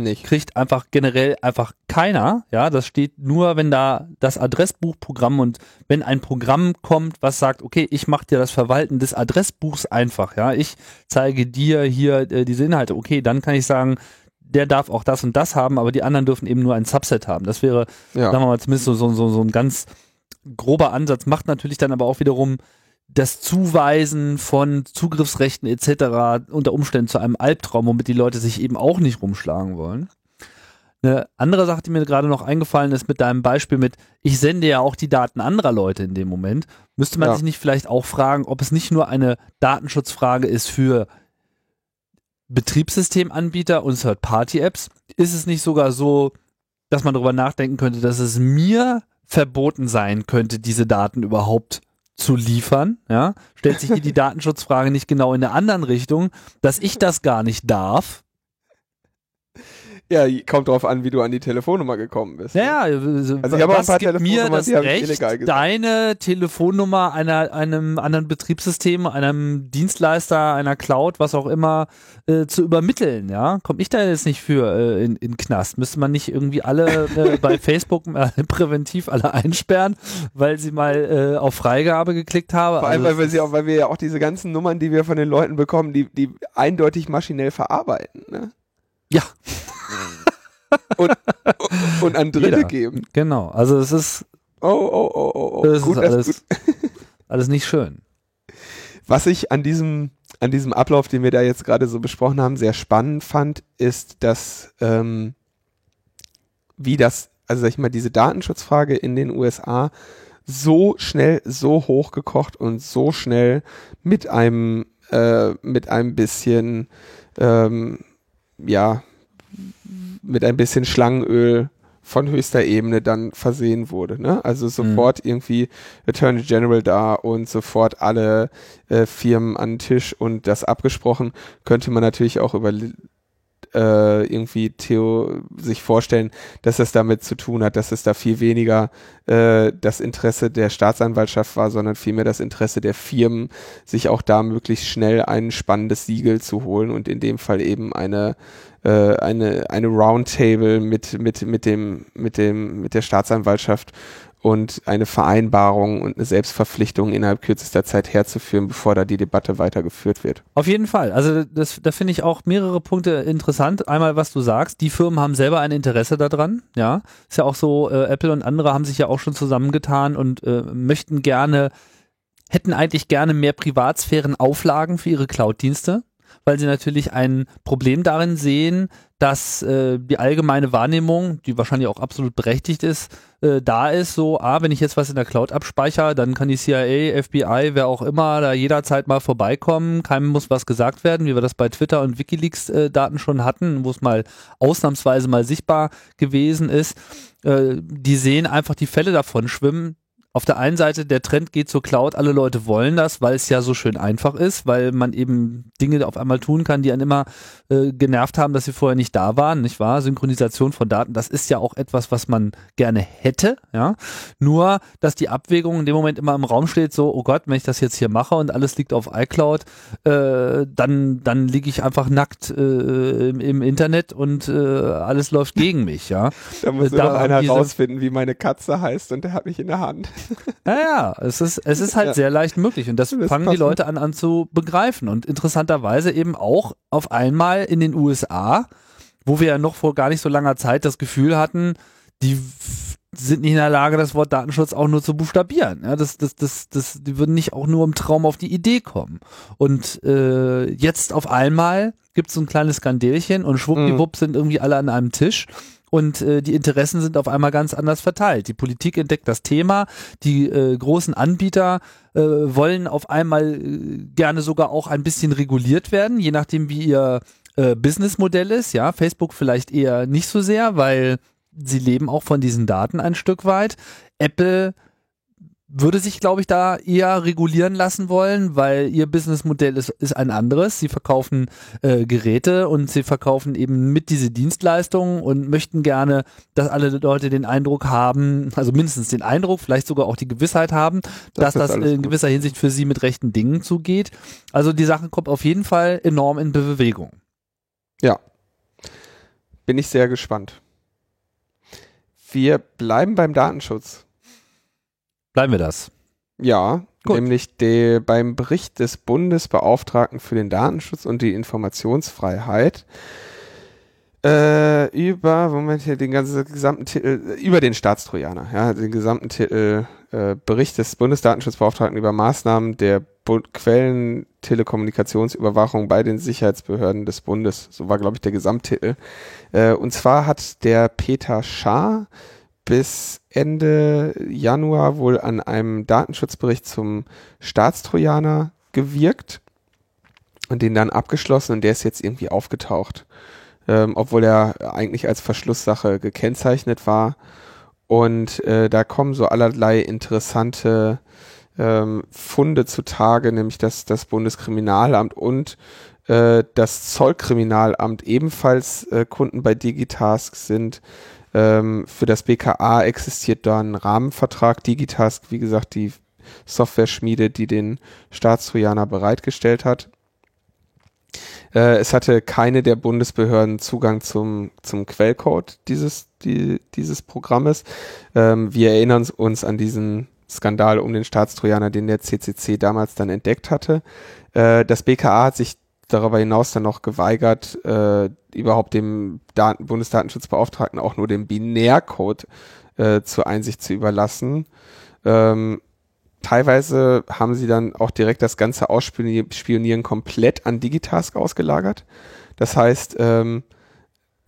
nicht. Kriegt einfach generell einfach keiner. Ja, das steht nur, wenn da das Adressbuchprogramm und wenn ein Programm kommt, was sagt, okay, ich mache dir das Verwalten des Adressbuchs einfach. Ja, ich zeige dir hier äh, diese Inhalte. Okay, dann kann ich sagen, der darf auch das und das haben, aber die anderen dürfen eben nur ein Subset haben. Das wäre, ja. sagen wir mal, zumindest so, so, so ein ganz grober Ansatz. Macht natürlich dann aber auch wiederum das Zuweisen von Zugriffsrechten etc. unter Umständen zu einem Albtraum, womit die Leute sich eben auch nicht rumschlagen wollen. Eine andere Sache, die mir gerade noch eingefallen ist mit deinem Beispiel mit, ich sende ja auch die Daten anderer Leute in dem Moment, müsste man ja. sich nicht vielleicht auch fragen, ob es nicht nur eine Datenschutzfrage ist für Betriebssystemanbieter und Third-Party-Apps? Ist es nicht sogar so, dass man darüber nachdenken könnte, dass es mir verboten sein könnte, diese Daten überhaupt zu liefern, ja, stellt sich hier die Datenschutzfrage nicht genau in der anderen Richtung, dass ich das gar nicht darf, ja, kommt drauf an, wie du an die Telefonnummer gekommen bist. Ja, also, also ich habe auch ein paar gibt mir das Recht, deine Telefonnummer einer, einem anderen Betriebssystem, einem Dienstleister, einer Cloud, was auch immer, äh, zu übermitteln, ja? Komme ich da jetzt nicht für äh, in, in Knast? Müsste man nicht irgendwie alle äh, bei Facebook äh, präventiv alle einsperren, weil sie mal äh, auf Freigabe geklickt haben? Vor allem, also, weil, wir sie auch, weil wir ja auch diese ganzen Nummern, die wir von den Leuten bekommen, die, die eindeutig maschinell verarbeiten, ne? Ja. und, und an Dritte Jeder. geben. Genau, also es ist. Oh, oh, oh, oh, oh. Das gut, ist alles, alles nicht schön. Was ich an diesem, an diesem Ablauf, den wir da jetzt gerade so besprochen haben, sehr spannend fand, ist, dass ähm, wie das, also sag ich mal, diese Datenschutzfrage in den USA so schnell, so hochgekocht und so schnell mit einem, äh, mit einem bisschen ähm, ja, mit ein bisschen Schlangenöl von höchster Ebene dann versehen wurde. Ne? Also sofort mhm. irgendwie Attorney General da und sofort alle äh, Firmen an den Tisch und das abgesprochen, könnte man natürlich auch über äh, irgendwie Theo sich vorstellen, dass es damit zu tun hat, dass es da viel weniger äh, das Interesse der Staatsanwaltschaft war, sondern vielmehr das Interesse der Firmen, sich auch da möglichst schnell ein spannendes Siegel zu holen und in dem Fall eben eine eine eine Roundtable mit mit mit dem mit dem mit der Staatsanwaltschaft und eine Vereinbarung und eine Selbstverpflichtung innerhalb kürzester Zeit herzuführen, bevor da die Debatte weitergeführt wird. Auf jeden Fall. Also das, da finde ich auch mehrere Punkte interessant. Einmal, was du sagst, die Firmen haben selber ein Interesse daran. Ja, ist ja auch so. Äh, Apple und andere haben sich ja auch schon zusammengetan und äh, möchten gerne, hätten eigentlich gerne mehr Privatsphären-Auflagen für ihre Cloud-Dienste. Weil sie natürlich ein Problem darin sehen, dass äh, die allgemeine Wahrnehmung, die wahrscheinlich auch absolut berechtigt ist, äh, da ist, so, ah, wenn ich jetzt was in der Cloud abspeichere, dann kann die CIA, FBI, wer auch immer, da jederzeit mal vorbeikommen, keinem muss was gesagt werden, wie wir das bei Twitter und Wikileaks äh, Daten schon hatten, wo es mal ausnahmsweise mal sichtbar gewesen ist. Äh, die sehen einfach die Fälle davon schwimmen, auf der einen Seite, der Trend geht zur Cloud, alle Leute wollen das, weil es ja so schön einfach ist, weil man eben Dinge auf einmal tun kann, die einen immer äh, genervt haben, dass sie vorher nicht da waren, nicht wahr? Synchronisation von Daten, das ist ja auch etwas, was man gerne hätte, ja. Nur, dass die Abwägung in dem Moment immer im Raum steht, so, oh Gott, wenn ich das jetzt hier mache und alles liegt auf iCloud, äh, dann, dann liege ich einfach nackt äh, im, im, Internet und äh, alles läuft gegen mich, ja. Da muss da, noch einer rausfinden, wie meine Katze heißt und der hat mich in der Hand. Naja, es ist, es ist halt ja. sehr leicht möglich und das, das fangen die Leute an, an zu begreifen und interessanterweise eben auch auf einmal in den USA, wo wir ja noch vor gar nicht so langer Zeit das Gefühl hatten, die sind nicht in der Lage, das Wort Datenschutz auch nur zu buchstabieren. Ja, das, das, das, das, die würden nicht auch nur im Traum auf die Idee kommen. Und äh, jetzt auf einmal gibt es so ein kleines Skandälchen und schwuppdiwupp mhm. sind irgendwie alle an einem Tisch und äh, die Interessen sind auf einmal ganz anders verteilt. Die Politik entdeckt das Thema, die äh, großen Anbieter äh, wollen auf einmal äh, gerne sogar auch ein bisschen reguliert werden, je nachdem wie ihr äh, Businessmodell ist. Ja, Facebook vielleicht eher nicht so sehr, weil sie leben auch von diesen Daten ein Stück weit. Apple würde sich, glaube ich, da eher regulieren lassen wollen, weil ihr Businessmodell ist, ist ein anderes. Sie verkaufen äh, Geräte und sie verkaufen eben mit diese Dienstleistungen und möchten gerne, dass alle Leute den Eindruck haben, also mindestens den Eindruck, vielleicht sogar auch die Gewissheit haben, das dass das in gewisser gut. Hinsicht für sie mit rechten Dingen zugeht. Also die Sache kommt auf jeden Fall enorm in Bewegung. Ja. Bin ich sehr gespannt. Wir bleiben beim Datenschutz. Bleiben wir das. Ja, Gut. nämlich de, beim Bericht des Bundesbeauftragten für den Datenschutz und die Informationsfreiheit äh, über, Moment hier, den ganzen gesamten Titel, über den Staatstrojaner, ja, den gesamten Titel äh, Bericht des Bundesdatenschutzbeauftragten über Maßnahmen der Bu Quellentelekommunikationsüberwachung bei den Sicherheitsbehörden des Bundes. So war, glaube ich, der Gesamttitel. Äh, und zwar hat der Peter Schaar bis Ende Januar wohl an einem Datenschutzbericht zum Staatstrojaner gewirkt und den dann abgeschlossen und der ist jetzt irgendwie aufgetaucht, ähm, obwohl er eigentlich als Verschlusssache gekennzeichnet war. Und äh, da kommen so allerlei interessante ähm, Funde zutage, nämlich dass das Bundeskriminalamt und äh, das Zollkriminalamt ebenfalls äh, Kunden bei Digitask sind. Ähm, für das BKA existiert da ein Rahmenvertrag. Digitask, wie gesagt, die Software-Schmiede, die den Staatstrojaner bereitgestellt hat. Äh, es hatte keine der Bundesbehörden Zugang zum, zum Quellcode dieses, die, dieses Programmes. Ähm, wir erinnern uns an diesen Skandal um den Staatstrojaner, den der CCC damals dann entdeckt hatte. Äh, das BKA hat sich darüber hinaus dann noch geweigert, äh, überhaupt dem Daten Bundesdatenschutzbeauftragten auch nur den Binärcode äh, zur Einsicht zu überlassen. Ähm, teilweise haben sie dann auch direkt das ganze Ausspionieren komplett an Digitask ausgelagert. Das heißt, ähm,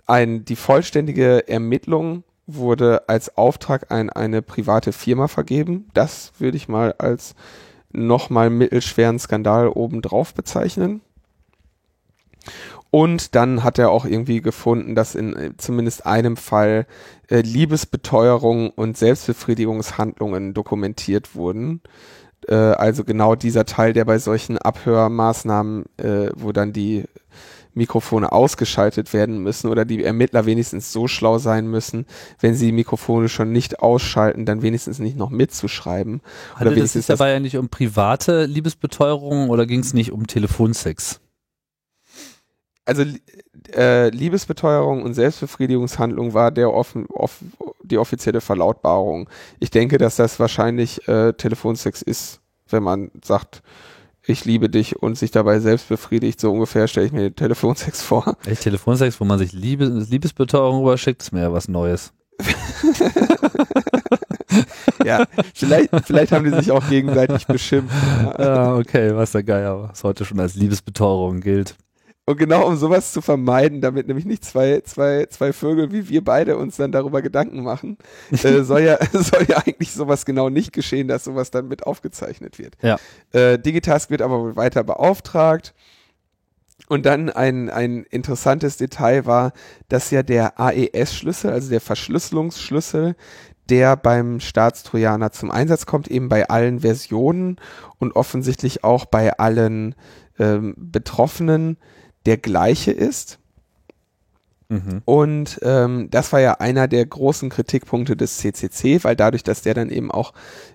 ein, die vollständige Ermittlung wurde als Auftrag an eine private Firma vergeben. Das würde ich mal als nochmal mittelschweren Skandal obendrauf bezeichnen. Und dann hat er auch irgendwie gefunden, dass in äh, zumindest einem Fall äh, Liebesbeteuerung und Selbstbefriedigungshandlungen dokumentiert wurden. Äh, also genau dieser Teil, der bei solchen Abhörmaßnahmen, äh, wo dann die Mikrofone ausgeschaltet werden müssen oder die Ermittler wenigstens so schlau sein müssen, wenn sie die Mikrofone schon nicht ausschalten, dann wenigstens nicht noch mitzuschreiben. Handelt oder es sich dabei ja nicht um private Liebesbeteuerung oder ging es nicht um Telefonsex? Also äh, Liebesbeteuerung und Selbstbefriedigungshandlung war der offen, off, die offizielle Verlautbarung. Ich denke, dass das wahrscheinlich äh, Telefonsex ist, wenn man sagt, ich liebe dich und sich dabei selbst befriedigt. So ungefähr stelle ich mir Telefonsex vor. Echt Telefonsex, wo man sich Liebe, Liebesbeteuerung rüberschickt, ist mir ja was Neues. ja, vielleicht, vielleicht haben die sich auch gegenseitig beschimpft. Ja, okay, was der Geier, was heute schon als Liebesbeteuerung gilt. Und genau um sowas zu vermeiden, damit nämlich nicht zwei, zwei, zwei Vögel wie wir beide uns dann darüber Gedanken machen, äh, soll, ja, soll ja eigentlich sowas genau nicht geschehen, dass sowas dann mit aufgezeichnet wird. Ja. Äh, Digitask wird aber weiter beauftragt. Und dann ein, ein interessantes Detail war, dass ja der AES-Schlüssel, also der Verschlüsselungsschlüssel, der beim Staatstrojaner zum Einsatz kommt, eben bei allen Versionen und offensichtlich auch bei allen ähm, Betroffenen der gleiche ist. Mhm. Und ähm, das war ja einer der großen Kritikpunkte des CCC, weil dadurch, dass der dann eben auch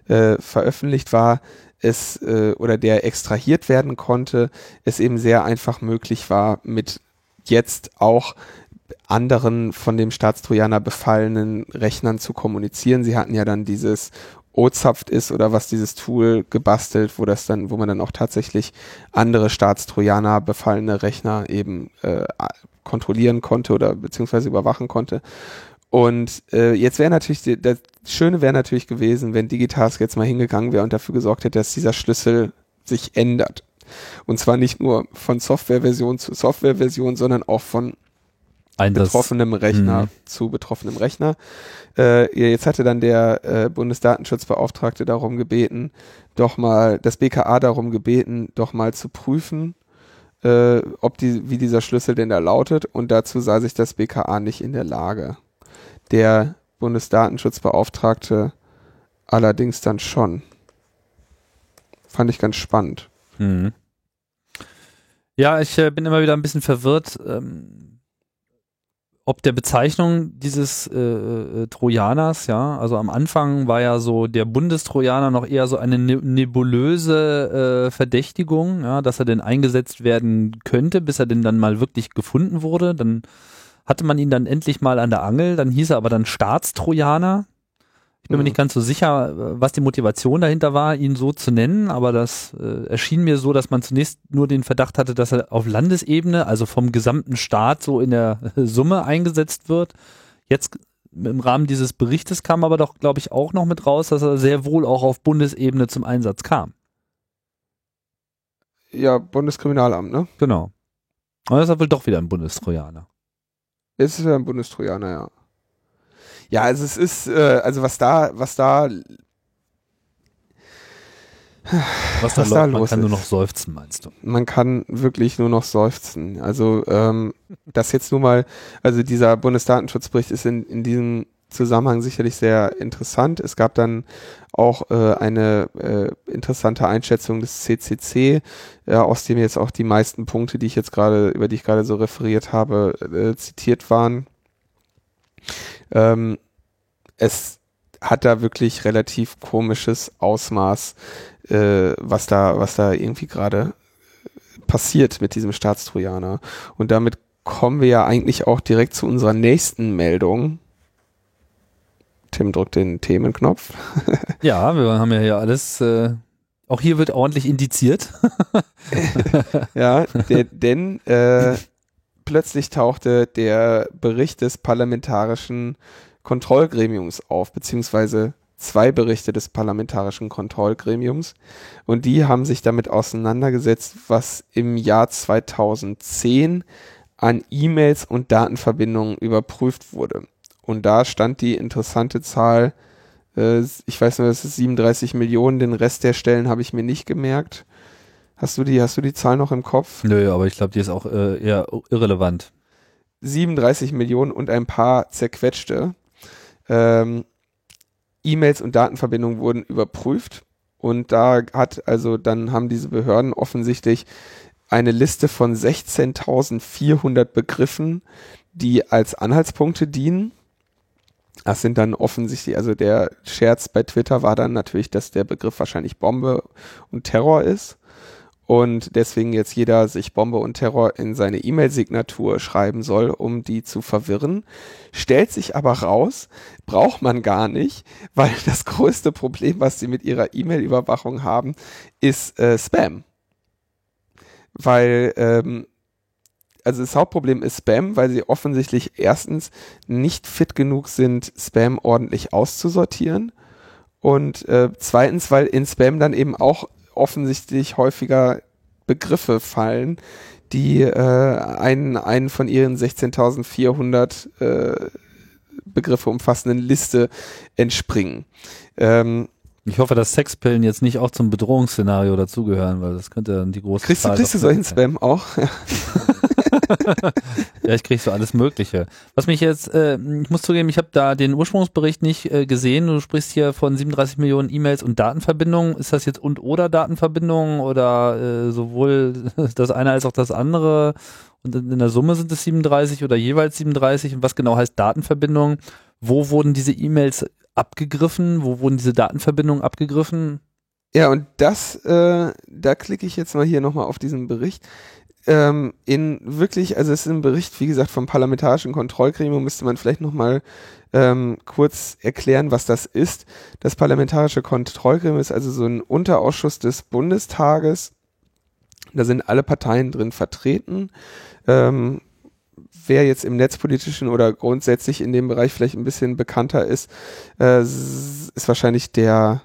äh, veröffentlicht war, es äh, oder der extrahiert werden konnte, es eben sehr einfach möglich war, mit jetzt auch anderen von dem Staatstrojaner befallenen Rechnern zu kommunizieren. Sie hatten ja dann dieses OZAPT ist oder was dieses Tool gebastelt, wo das dann, wo man dann auch tatsächlich andere Staatstrojaner befallene Rechner eben äh, kontrollieren konnte oder beziehungsweise überwachen konnte. Und äh, jetzt wäre natürlich, das Schöne wäre natürlich gewesen, wenn Digitask jetzt mal hingegangen wäre und dafür gesorgt hätte, dass dieser Schlüssel sich ändert. Und zwar nicht nur von Softwareversion zu Softwareversion, sondern auch von Einsatz. betroffenem Rechner Mhm. zu betroffenem Rechner. Äh, jetzt hatte dann der äh, Bundesdatenschutzbeauftragte darum gebeten, doch mal, das BKA darum gebeten, doch mal zu prüfen, äh, ob die, wie dieser Schlüssel denn da lautet. Und dazu sah sich das BKA nicht in der Lage. Der Bundesdatenschutzbeauftragte allerdings dann schon. Fand ich ganz spannend. Mhm. Ja, ich äh, bin immer wieder ein bisschen verwirrt, ähm, ob der Bezeichnung dieses äh, äh, Trojaners, ja, also am Anfang war ja so der Bundestrojaner noch eher so eine ne nebulöse äh, Verdächtigung, ja, dass er denn eingesetzt werden könnte, bis er denn dann mal wirklich gefunden wurde. Dann hatte man ihn dann endlich mal an der Angel, dann hieß er aber dann Staatstrojaner. Ich bin mir Mhm. nicht ganz so sicher, äh, was die Motivation dahinter war, ihn so zu nennen, aber das äh, erschien mir so, dass man zunächst nur den Verdacht hatte, dass er auf Landesebene, also vom gesamten Staat so in der Summe eingesetzt wird. Jetzt im Rahmen dieses Berichtes kam aber doch, glaube ich, auch noch mit raus, dass er sehr wohl auch auf Bundesebene zum Einsatz kam. Ja, Bundeskriminalamt, ne? Genau. Aber das ist wohl doch wieder ein Bundestrojaner. Es ist ja ein Bundestrojaner, ja. Ja, also es ist, äh, also was da, was da, Was da, Was da man los kann nur noch seufzen, meinst du? man kann wirklich nur noch seufzen. Also ähm, das jetzt nur mal, also dieser Bundesdatenschutzbericht ist in, in diesem Zusammenhang sicherlich sehr interessant. Es gab dann auch äh, eine äh, interessante Einschätzung des CCC, äh, aus dem jetzt auch die meisten Punkte, die ich jetzt gerade, über die ich gerade so referiert habe, äh, zitiert waren. Ähm, es hat da wirklich relativ komisches Ausmaß, äh, was da, was da irgendwie gerade passiert mit diesem Staatstrojaner. Und damit kommen wir ja eigentlich auch direkt zu unserer nächsten Meldung. Tim drückt den Themenknopf. Ja, wir haben ja hier alles, äh, auch hier wird ordentlich indiziert. Ja, denn äh, plötzlich tauchte der Bericht des parlamentarischen Kontrollgremiums auf, beziehungsweise zwei Berichte des parlamentarischen Kontrollgremiums. Und die haben sich damit auseinandergesetzt, was im Jahr 2010 an E-Mails und Datenverbindungen überprüft wurde. Und da stand die interessante Zahl, äh, ich weiß nur, es ist 37 Millionen, den Rest der Stellen habe ich mir nicht gemerkt. Hast du die, hast du die Zahl noch im Kopf? Nö, aber ich glaube, die ist auch äh, eher irrelevant. 37 Millionen und ein paar zerquetschte. Ähm, E-Mails und Datenverbindungen wurden überprüft und da hat also dann haben diese Behörden offensichtlich eine Liste von 16.400 Begriffen, die als Anhaltspunkte dienen. Das sind dann offensichtlich, also der Scherz bei Twitter war dann natürlich, dass der Begriff wahrscheinlich Bombe und Terror ist und deswegen jetzt jeder sich Bombe und Terror in seine E-Mail-Signatur schreiben soll, um die zu verwirren. Stellt sich aber raus, braucht man gar nicht, weil das größte Problem, was sie mit ihrer E-Mail-Überwachung haben, ist äh, Spam. Weil, ähm, also das Hauptproblem ist Spam, weil sie offensichtlich erstens nicht fit genug sind, Spam ordentlich auszusortieren. Und äh, zweitens, weil in Spam dann eben auch offensichtlich häufiger Begriffe fallen, die äh, einen, einen von ihren 16.400 äh, Begriffe umfassenden Liste entspringen. Ähm, ich hoffe, dass Sexpillen jetzt nicht auch zum Bedrohungsszenario dazugehören, weil das könnte dann die große Kriegst, du, kriegst du solchen Spam auch? ja, ich krieg so alles Mögliche. Was mich jetzt, äh, ich muss zugeben, ich habe da den Ursprungsbericht nicht äh, gesehen. Du sprichst hier von 37 Millionen E-Mails und Datenverbindungen. Ist das jetzt und oder Datenverbindungen oder äh, sowohl das eine als auch das andere? Und in der Summe sind es 37 oder jeweils 37. Und was genau heißt Datenverbindung? Wo wurden diese E-Mails abgegriffen? Wo wurden diese Datenverbindungen abgegriffen? Ja, und das, äh, da klicke ich jetzt mal hier nochmal auf diesen Bericht ähm, in wirklich, also es ist ein Bericht, wie gesagt, vom Parlamentarischen Kontrollgremium, müsste man vielleicht nochmal ähm, kurz erklären, was das ist. Das Parlamentarische Kontrollgremium ist also so ein Unterausschuss des Bundestages. Da sind alle Parteien drin vertreten. Ähm, wer jetzt im netzpolitischen oder grundsätzlich in dem Bereich vielleicht ein bisschen bekannter ist, äh, ist wahrscheinlich der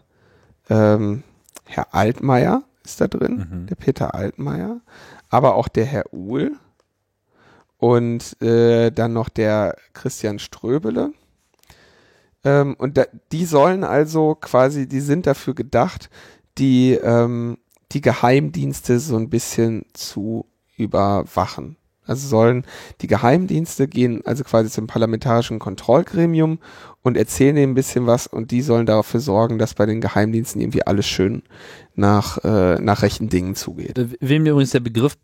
ähm, Herr Altmaier ist da drin, mhm. der Peter Altmaier aber auch der Herr Uhl und äh, dann noch der Christian Ströbele. Ähm, und da, die sollen also quasi, die sind dafür gedacht, die, ähm, die Geheimdienste so ein bisschen zu überwachen. Also sollen die Geheimdienste gehen also quasi zum parlamentarischen Kontrollgremium und erzählen ihnen ein bisschen was und die sollen dafür sorgen, dass bei den Geheimdiensten irgendwie alles schön nach, äh, nach rechten Dingen zugeht. Äh, wem mir übrigens der Begriff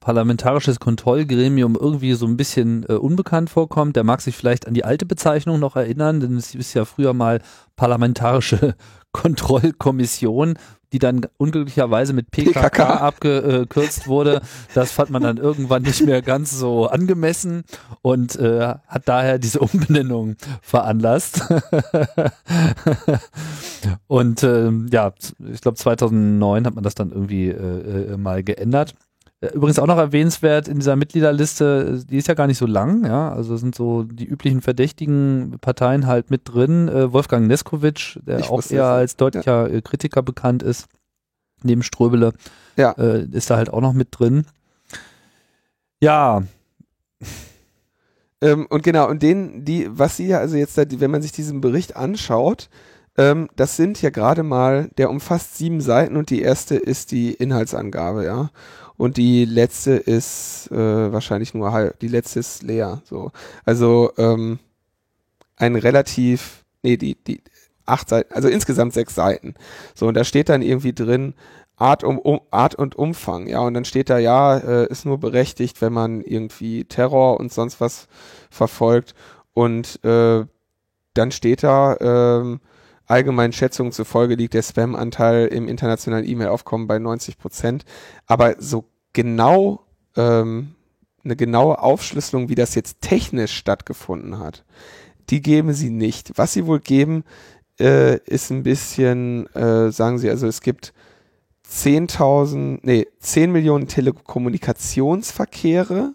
parlamentarisches Kontrollgremium irgendwie so ein bisschen äh, unbekannt vorkommt, der mag sich vielleicht an die alte Bezeichnung noch erinnern, denn es ist ja früher mal parlamentarische Kontrollkommission die dann unglücklicherweise mit PKK, PKK. abgekürzt wurde. Das fand man dann irgendwann nicht mehr ganz so angemessen und äh, hat daher diese Umbenennung veranlasst. und äh, ja, ich glaube 2009 hat man das dann irgendwie äh, äh, mal geändert. Äh, übrigens auch noch erwähnenswert in dieser Mitgliederliste, die ist ja gar nicht so lang, ja, also sind so die üblichen verdächtigen Parteien halt mit drin. Äh, Wolfgang Neskowitsch, der ich auch eher als deutlicher ja. Äh, Kritiker bekannt ist, neben Ströbele, ja. äh, ist da halt auch noch mit drin. Ja. Ähm, und genau, und den, die, was sie ja also jetzt, wenn man sich diesen Bericht anschaut, ähm, das sind ja gerade mal, der umfasst sieben Seiten und die erste ist die Inhaltsangabe, ja und die letzte ist äh, wahrscheinlich nur halb, die letzte ist leer. So. Also ähm, ein relativ, nee, die, die acht Seiten, also insgesamt sechs Seiten. So, und da steht dann irgendwie drin, Art, um, um, Art und Umfang, ja, und dann steht da, ja, äh, ist nur berechtigt, wenn man irgendwie Terror und sonst was verfolgt. Und äh, dann steht da, ähm, allgemeinen Schätzungen zufolge liegt der Spam-Anteil im internationalen E-Mail-Aufkommen bei 90 Prozent. Aber so genau ähm, eine genaue Aufschlüsselung, wie das jetzt technisch stattgefunden hat, die geben sie nicht. Was sie wohl geben, äh, ist ein bisschen, äh, sagen sie, also es gibt 10.000, nee, 10 Millionen Telekommunikationsverkehre.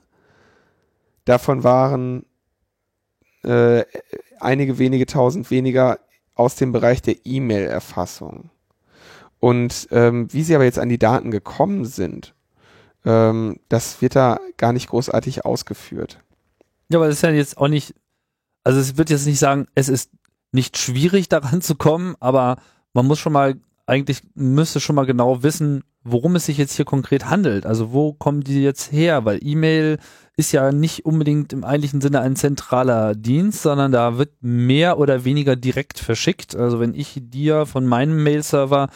Davon waren äh, einige wenige tausend weniger aus dem Bereich der E-Mail-Erfassung. Und ähm, wie sie aber jetzt an die Daten gekommen sind, ähm, das wird da gar nicht großartig ausgeführt. Ja, aber das ist ja jetzt auch nicht, also es wird jetzt nicht sagen, es ist nicht schwierig daran zu kommen, aber man muss schon mal, eigentlich müsste schon mal genau wissen, worum es sich jetzt hier konkret handelt. Also wo kommen die jetzt her? Weil E-Mail ist ja nicht unbedingt im eigentlichen Sinne ein zentraler Dienst, sondern da wird mehr oder weniger direkt verschickt. Also wenn ich dir von meinem Mail-Server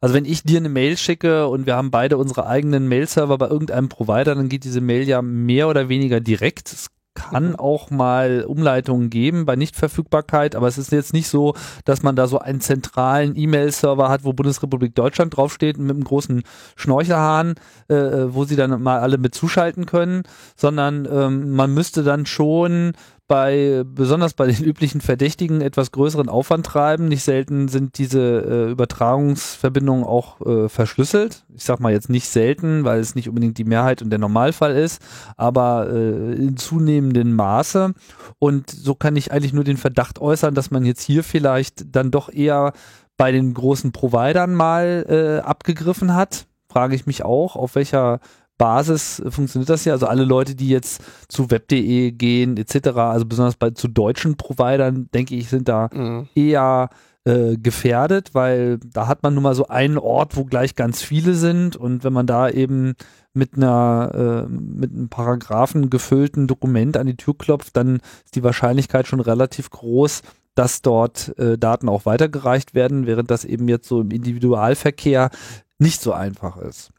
also wenn ich dir eine Mail schicke und wir haben beide unsere eigenen Mail-Server bei irgendeinem Provider, dann geht diese Mail ja mehr oder weniger direkt. Es kann auch mal Umleitungen geben bei Nichtverfügbarkeit, aber es ist jetzt nicht so, dass man da so einen zentralen E-Mail-Server hat, wo Bundesrepublik Deutschland draufsteht mit einem großen Schnorchelhahn, äh, äh, wo sie dann mal alle mit zuschalten können, sondern ähm, man müsste dann schon bei, besonders bei den üblichen Verdächtigen, etwas größeren Aufwand treiben. Nicht selten sind diese äh, Übertragungsverbindungen auch äh, verschlüsselt. Ich sag mal jetzt nicht selten, weil es nicht unbedingt die Mehrheit und der Normalfall ist, aber äh, in zunehmendem Maße. Und so kann ich eigentlich nur den Verdacht äußern, dass man jetzt hier vielleicht dann doch eher bei den großen Providern mal äh, abgegriffen hat. Frage ich mich auch, auf welcher Basis funktioniert das ja. Also alle Leute, die jetzt zu web.de gehen etc., also besonders bei zu deutschen Providern, denke ich, sind da mhm. eher äh, gefährdet, weil da hat man nun mal so einen Ort, wo gleich ganz viele sind und wenn man da eben mit einer äh, mit einem Paragraphen gefüllten Dokument an die Tür klopft, dann ist die Wahrscheinlichkeit schon relativ groß, dass dort äh, Daten auch weitergereicht werden, während das eben jetzt so im Individualverkehr nicht so einfach ist.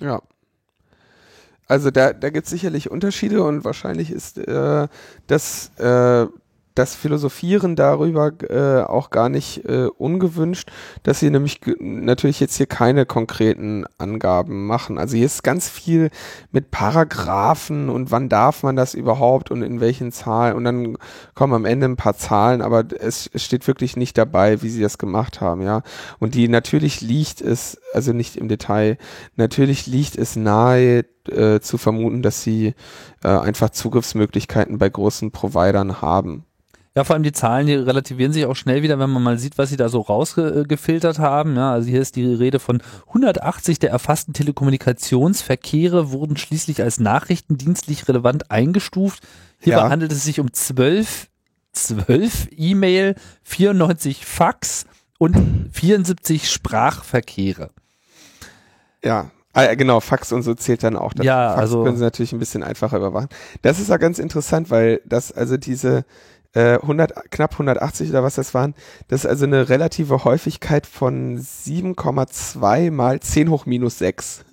Ja. Also da, da gibt es sicherlich Unterschiede und wahrscheinlich ist äh, das äh, das Philosophieren darüber äh, auch gar nicht äh, ungewünscht, dass sie nämlich natürlich jetzt hier keine konkreten Angaben machen. Also hier ist ganz viel mit Paragraphen und wann darf man das überhaupt und in welchen Zahlen und dann kommen am Ende ein paar Zahlen, aber es, es steht wirklich nicht dabei, wie sie das gemacht haben, ja. Und die natürlich liegt es, also nicht im Detail, natürlich liegt es nahe, äh, zu vermuten, dass sie äh, einfach Zugriffsmöglichkeiten bei großen Providern haben. Ja, vor allem die Zahlen, die relativieren sich auch schnell wieder, wenn man mal sieht, was sie da so rausgefiltert haben. Ja, also hier ist die Rede von 180 der erfassten Telekommunikationsverkehre wurden schließlich als nachrichtendienstlich relevant eingestuft. Hierbei ja. handelt es sich um 12, 12 E-Mail, 94 Fax und 74 Sprachverkehre. Ja, Ah, genau, Fax und so zählt dann auch. Das ja, Fax also können sie natürlich ein bisschen einfacher überwachen. Das ist ja ganz interessant, weil das also diese 100, äh, knapp 180 oder was das waren. Das ist also eine relative Häufigkeit von 7,2 mal 10 hoch minus 6.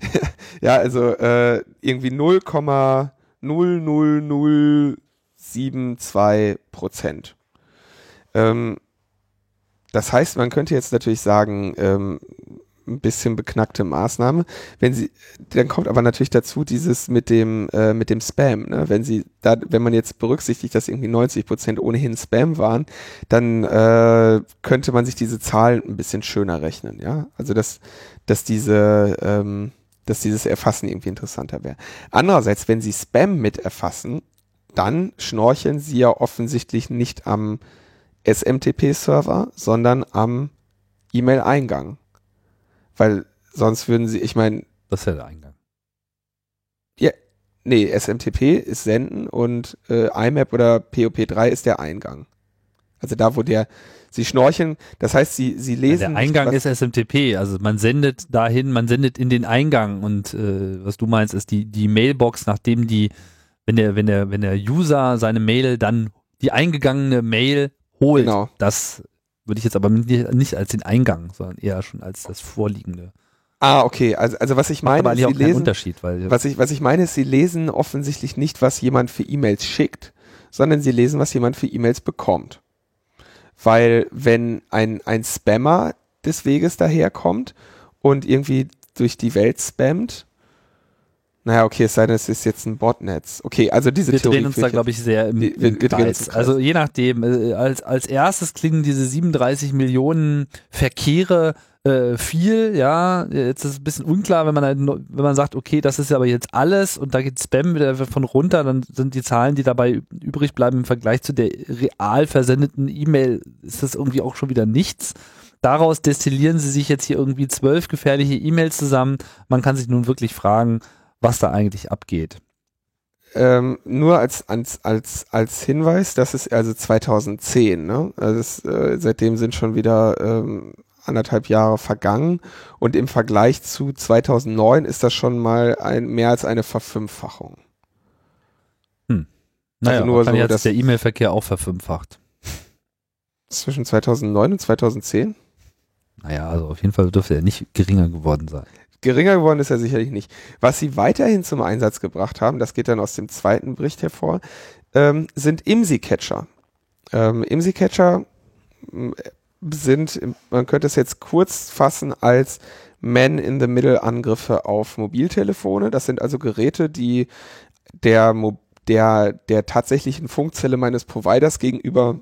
ja, also äh, irgendwie 0,00072 Prozent. Ähm, das heißt, man könnte jetzt natürlich sagen, ähm, ein bisschen beknackte Maßnahme. Wenn sie, dann kommt aber natürlich dazu dieses mit dem äh, mit dem Spam. Ne? Wenn sie da, wenn man jetzt berücksichtigt, dass irgendwie 90 Prozent ohnehin Spam waren, dann äh, könnte man sich diese Zahlen ein bisschen schöner rechnen. Ja, also dass dass diese ähm, dass dieses Erfassen irgendwie interessanter wäre. Andererseits, wenn sie Spam mit erfassen, dann schnorcheln sie ja offensichtlich nicht am SMTP-Server, sondern am E-Mail-Eingang. Weil sonst würden sie, ich meine. Das ist ja der Eingang. Ja, nee, SMTP ist Senden und äh, IMAP oder POP3 ist der Eingang. Also da, wo der, sie schnorcheln, das heißt, sie, sie lesen. Ja, der Eingang nicht, ist SMTP, also man sendet dahin, man sendet in den Eingang und äh, was du meinst, ist die, die Mailbox, nachdem die, wenn der, wenn der, wenn der User seine Mail dann die eingegangene Mail holt, genau. das würde ich jetzt aber nicht als den Eingang, sondern eher schon als das Vorliegende. Ah, okay. Also, also was ich meine, ist, sie lesen, Unterschied, weil was ich, was ich meine, ist, sie lesen offensichtlich nicht, was jemand für E-Mails schickt, sondern sie lesen, was jemand für E-Mails bekommt. Weil wenn ein, ein Spammer des Weges daherkommt und irgendwie durch die Welt spammt, naja, okay, es sei denn, es ist jetzt ein Botnetz. Okay, also diese wir Theorie. Wir drehen uns da, glaube ich, sehr im, wir, im wir Kreis. Also je nachdem, äh, als, als erstes klingen diese 37 Millionen Verkehre äh, viel, ja. Jetzt ist es ein bisschen unklar, wenn man halt, wenn man sagt, okay, das ist aber jetzt alles und da geht Spam wieder von runter, dann sind die Zahlen, die dabei übrig bleiben im Vergleich zu der real versendeten E-Mail, ist das irgendwie auch schon wieder nichts daraus destillieren sie sich jetzt hier irgendwie zwölf gefährliche E-Mails zusammen. Man kann sich nun wirklich fragen, was da eigentlich abgeht. Ähm, nur als, als, als, als Hinweis, das ist also 2010, ne? Also das, äh, seitdem sind schon wieder ähm, anderthalb Jahre vergangen und im Vergleich zu 2009 ist das schon mal ein, mehr als eine Verfünffachung. Hm. Naja, also nur so, dass der E-Mail-Verkehr auch verfünffacht. Zwischen 2009 und 2010? Naja, also auf jeden Fall dürfte er nicht geringer geworden sein. Geringer geworden ist er sicherlich nicht. Was sie weiterhin zum Einsatz gebracht haben, das geht dann aus dem zweiten Bericht hervor, ähm, sind IMSI-Catcher. Ähm, IMSI-Catcher sind, man könnte es jetzt kurz fassen als Man-in-the-Middle-Angriffe auf Mobiltelefone. Das sind also Geräte, die der, der, der tatsächlichen Funkzelle meines Providers gegenüber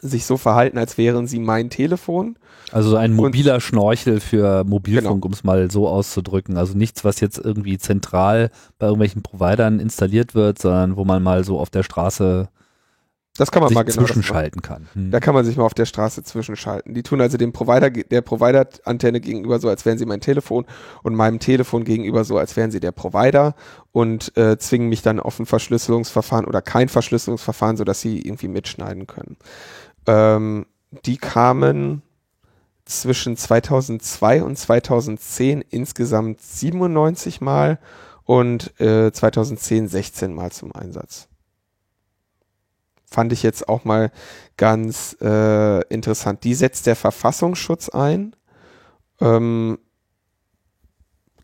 sich so verhalten, als wären sie mein Telefon. Also ein mobiler und, Schnorchel für Mobilfunk, genau. um es mal so auszudrücken. Also nichts, was jetzt irgendwie zentral bei irgendwelchen Providern installiert wird, sondern wo man mal so auf der Straße Das kann man sich mal genau zwischenschalten kann. Hm. Da kann man sich mal auf der Straße zwischenschalten. Die tun also dem Provider, der Provider-Antenne gegenüber so, als wären sie mein Telefon und meinem Telefon gegenüber so, als wären sie der Provider und äh, zwingen mich dann auf ein Verschlüsselungsverfahren oder kein Verschlüsselungsverfahren, sodass sie irgendwie mitschneiden können. Ähm, die kamen zwischen 2002 und 2010 insgesamt 97 Mal und äh, 2010 16 Mal zum Einsatz fand ich jetzt auch mal ganz äh, interessant. Die setzt der Verfassungsschutz ein. Ähm,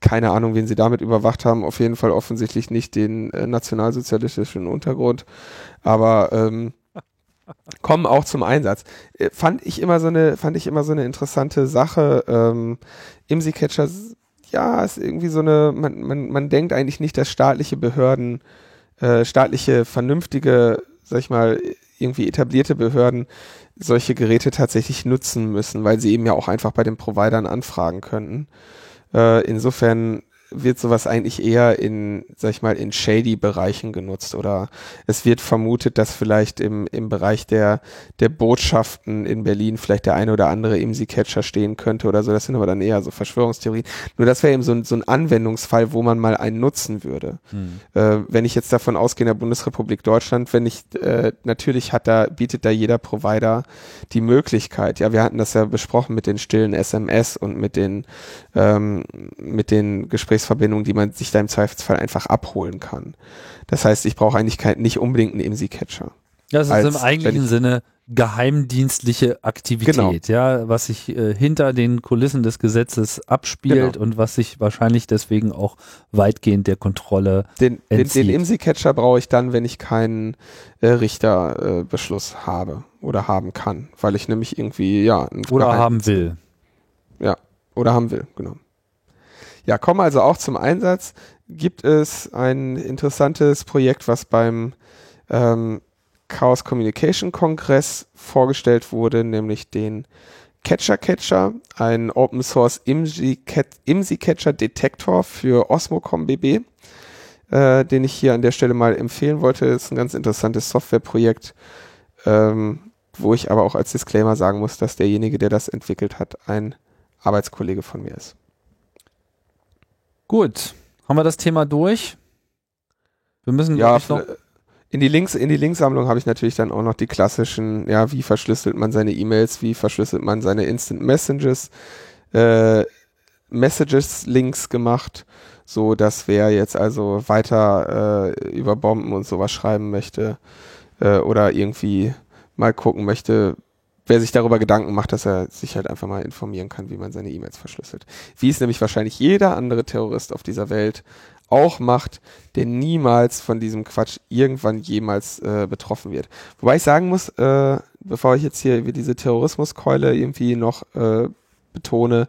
keine Ahnung, wen sie damit überwacht haben. Auf jeden Fall offensichtlich nicht den äh, nationalsozialistischen Untergrund. Aber ähm, kommen auch zum Einsatz. Äh, fand ich immer so eine, fand ich immer so eine interessante Sache. Ähm, IMSI-Catcher, ja, ist irgendwie so eine, man, man, man denkt eigentlich nicht, dass staatliche Behörden, äh, staatliche, vernünftige sag ich mal, irgendwie etablierte Behörden solche Geräte tatsächlich nutzen müssen, weil sie eben ja auch einfach bei den Providern anfragen könnten. Äh, insofern wird sowas eigentlich eher in, sag ich mal, in shady Bereichen genutzt oder es wird vermutet, dass vielleicht im, im Bereich der, der Botschaften in Berlin vielleicht der eine oder andere IMSI-Catcher stehen könnte oder so. Das sind aber dann eher so Verschwörungstheorien. Nur das wäre eben so ein, so ein Anwendungsfall, wo man mal einen nutzen würde. Hm. Äh, wenn ich jetzt davon ausgehe, in der Bundesrepublik Deutschland, wenn ich, äh, natürlich hat da, bietet da jeder Provider die Möglichkeit. Ja, wir hatten das ja besprochen mit den stillen SMS und mit den, ähm, mit den Gesprächen Gesprächsverbindung, die man sich da im Zweifelsfall einfach abholen kann. Das heißt, ich brauche eigentlich kein, nicht unbedingt einen IMSI-Catcher. Das ist im eigentlichen Sinne geheimdienstliche Aktivität, genau. ja, was sich äh, hinter den Kulissen des Gesetzes abspielt genau. und was sich wahrscheinlich deswegen auch weitgehend der Kontrolle den, entzieht. Den, den IMSI-Catcher brauche ich dann, wenn ich keinen äh, Richterbeschluss äh, habe oder haben kann, weil ich nämlich irgendwie, ja, oder haben will. Ja, oder haben will, genau. Ja, kommen also auch zum Einsatz. Gibt es ein interessantes Projekt, was beim ähm, Chaos Communication Kongress vorgestellt wurde, nämlich den Catcher Catcher, ein Open Source IMSI Catcher Detektor für Osmocom BB, äh, den ich hier an der Stelle mal empfehlen wollte. Das ist ein ganz interessantes Softwareprojekt, ähm, wo ich aber auch als Disclaimer sagen muss, dass derjenige, der das entwickelt hat, ein Arbeitskollege von mir ist. Gut, haben wir das Thema durch? Wir müssen ja, noch in die Links in die Linksammlung habe ich natürlich dann auch noch die klassischen, ja, wie verschlüsselt man seine E-Mails, wie verschlüsselt man seine Instant Messages, äh, Messages Links gemacht, so dass wer jetzt also weiter äh, über Bomben und sowas schreiben möchte äh, oder irgendwie mal gucken möchte, wer sich darüber Gedanken macht, dass er sich halt einfach mal informieren kann, wie man seine E-Mails verschlüsselt. Wie es nämlich wahrscheinlich jeder andere Terrorist auf dieser Welt auch macht, der niemals von diesem Quatsch irgendwann jemals äh, betroffen wird. Wobei ich sagen muss, äh, bevor ich jetzt hier diese Terrorismuskeule irgendwie noch äh, betone,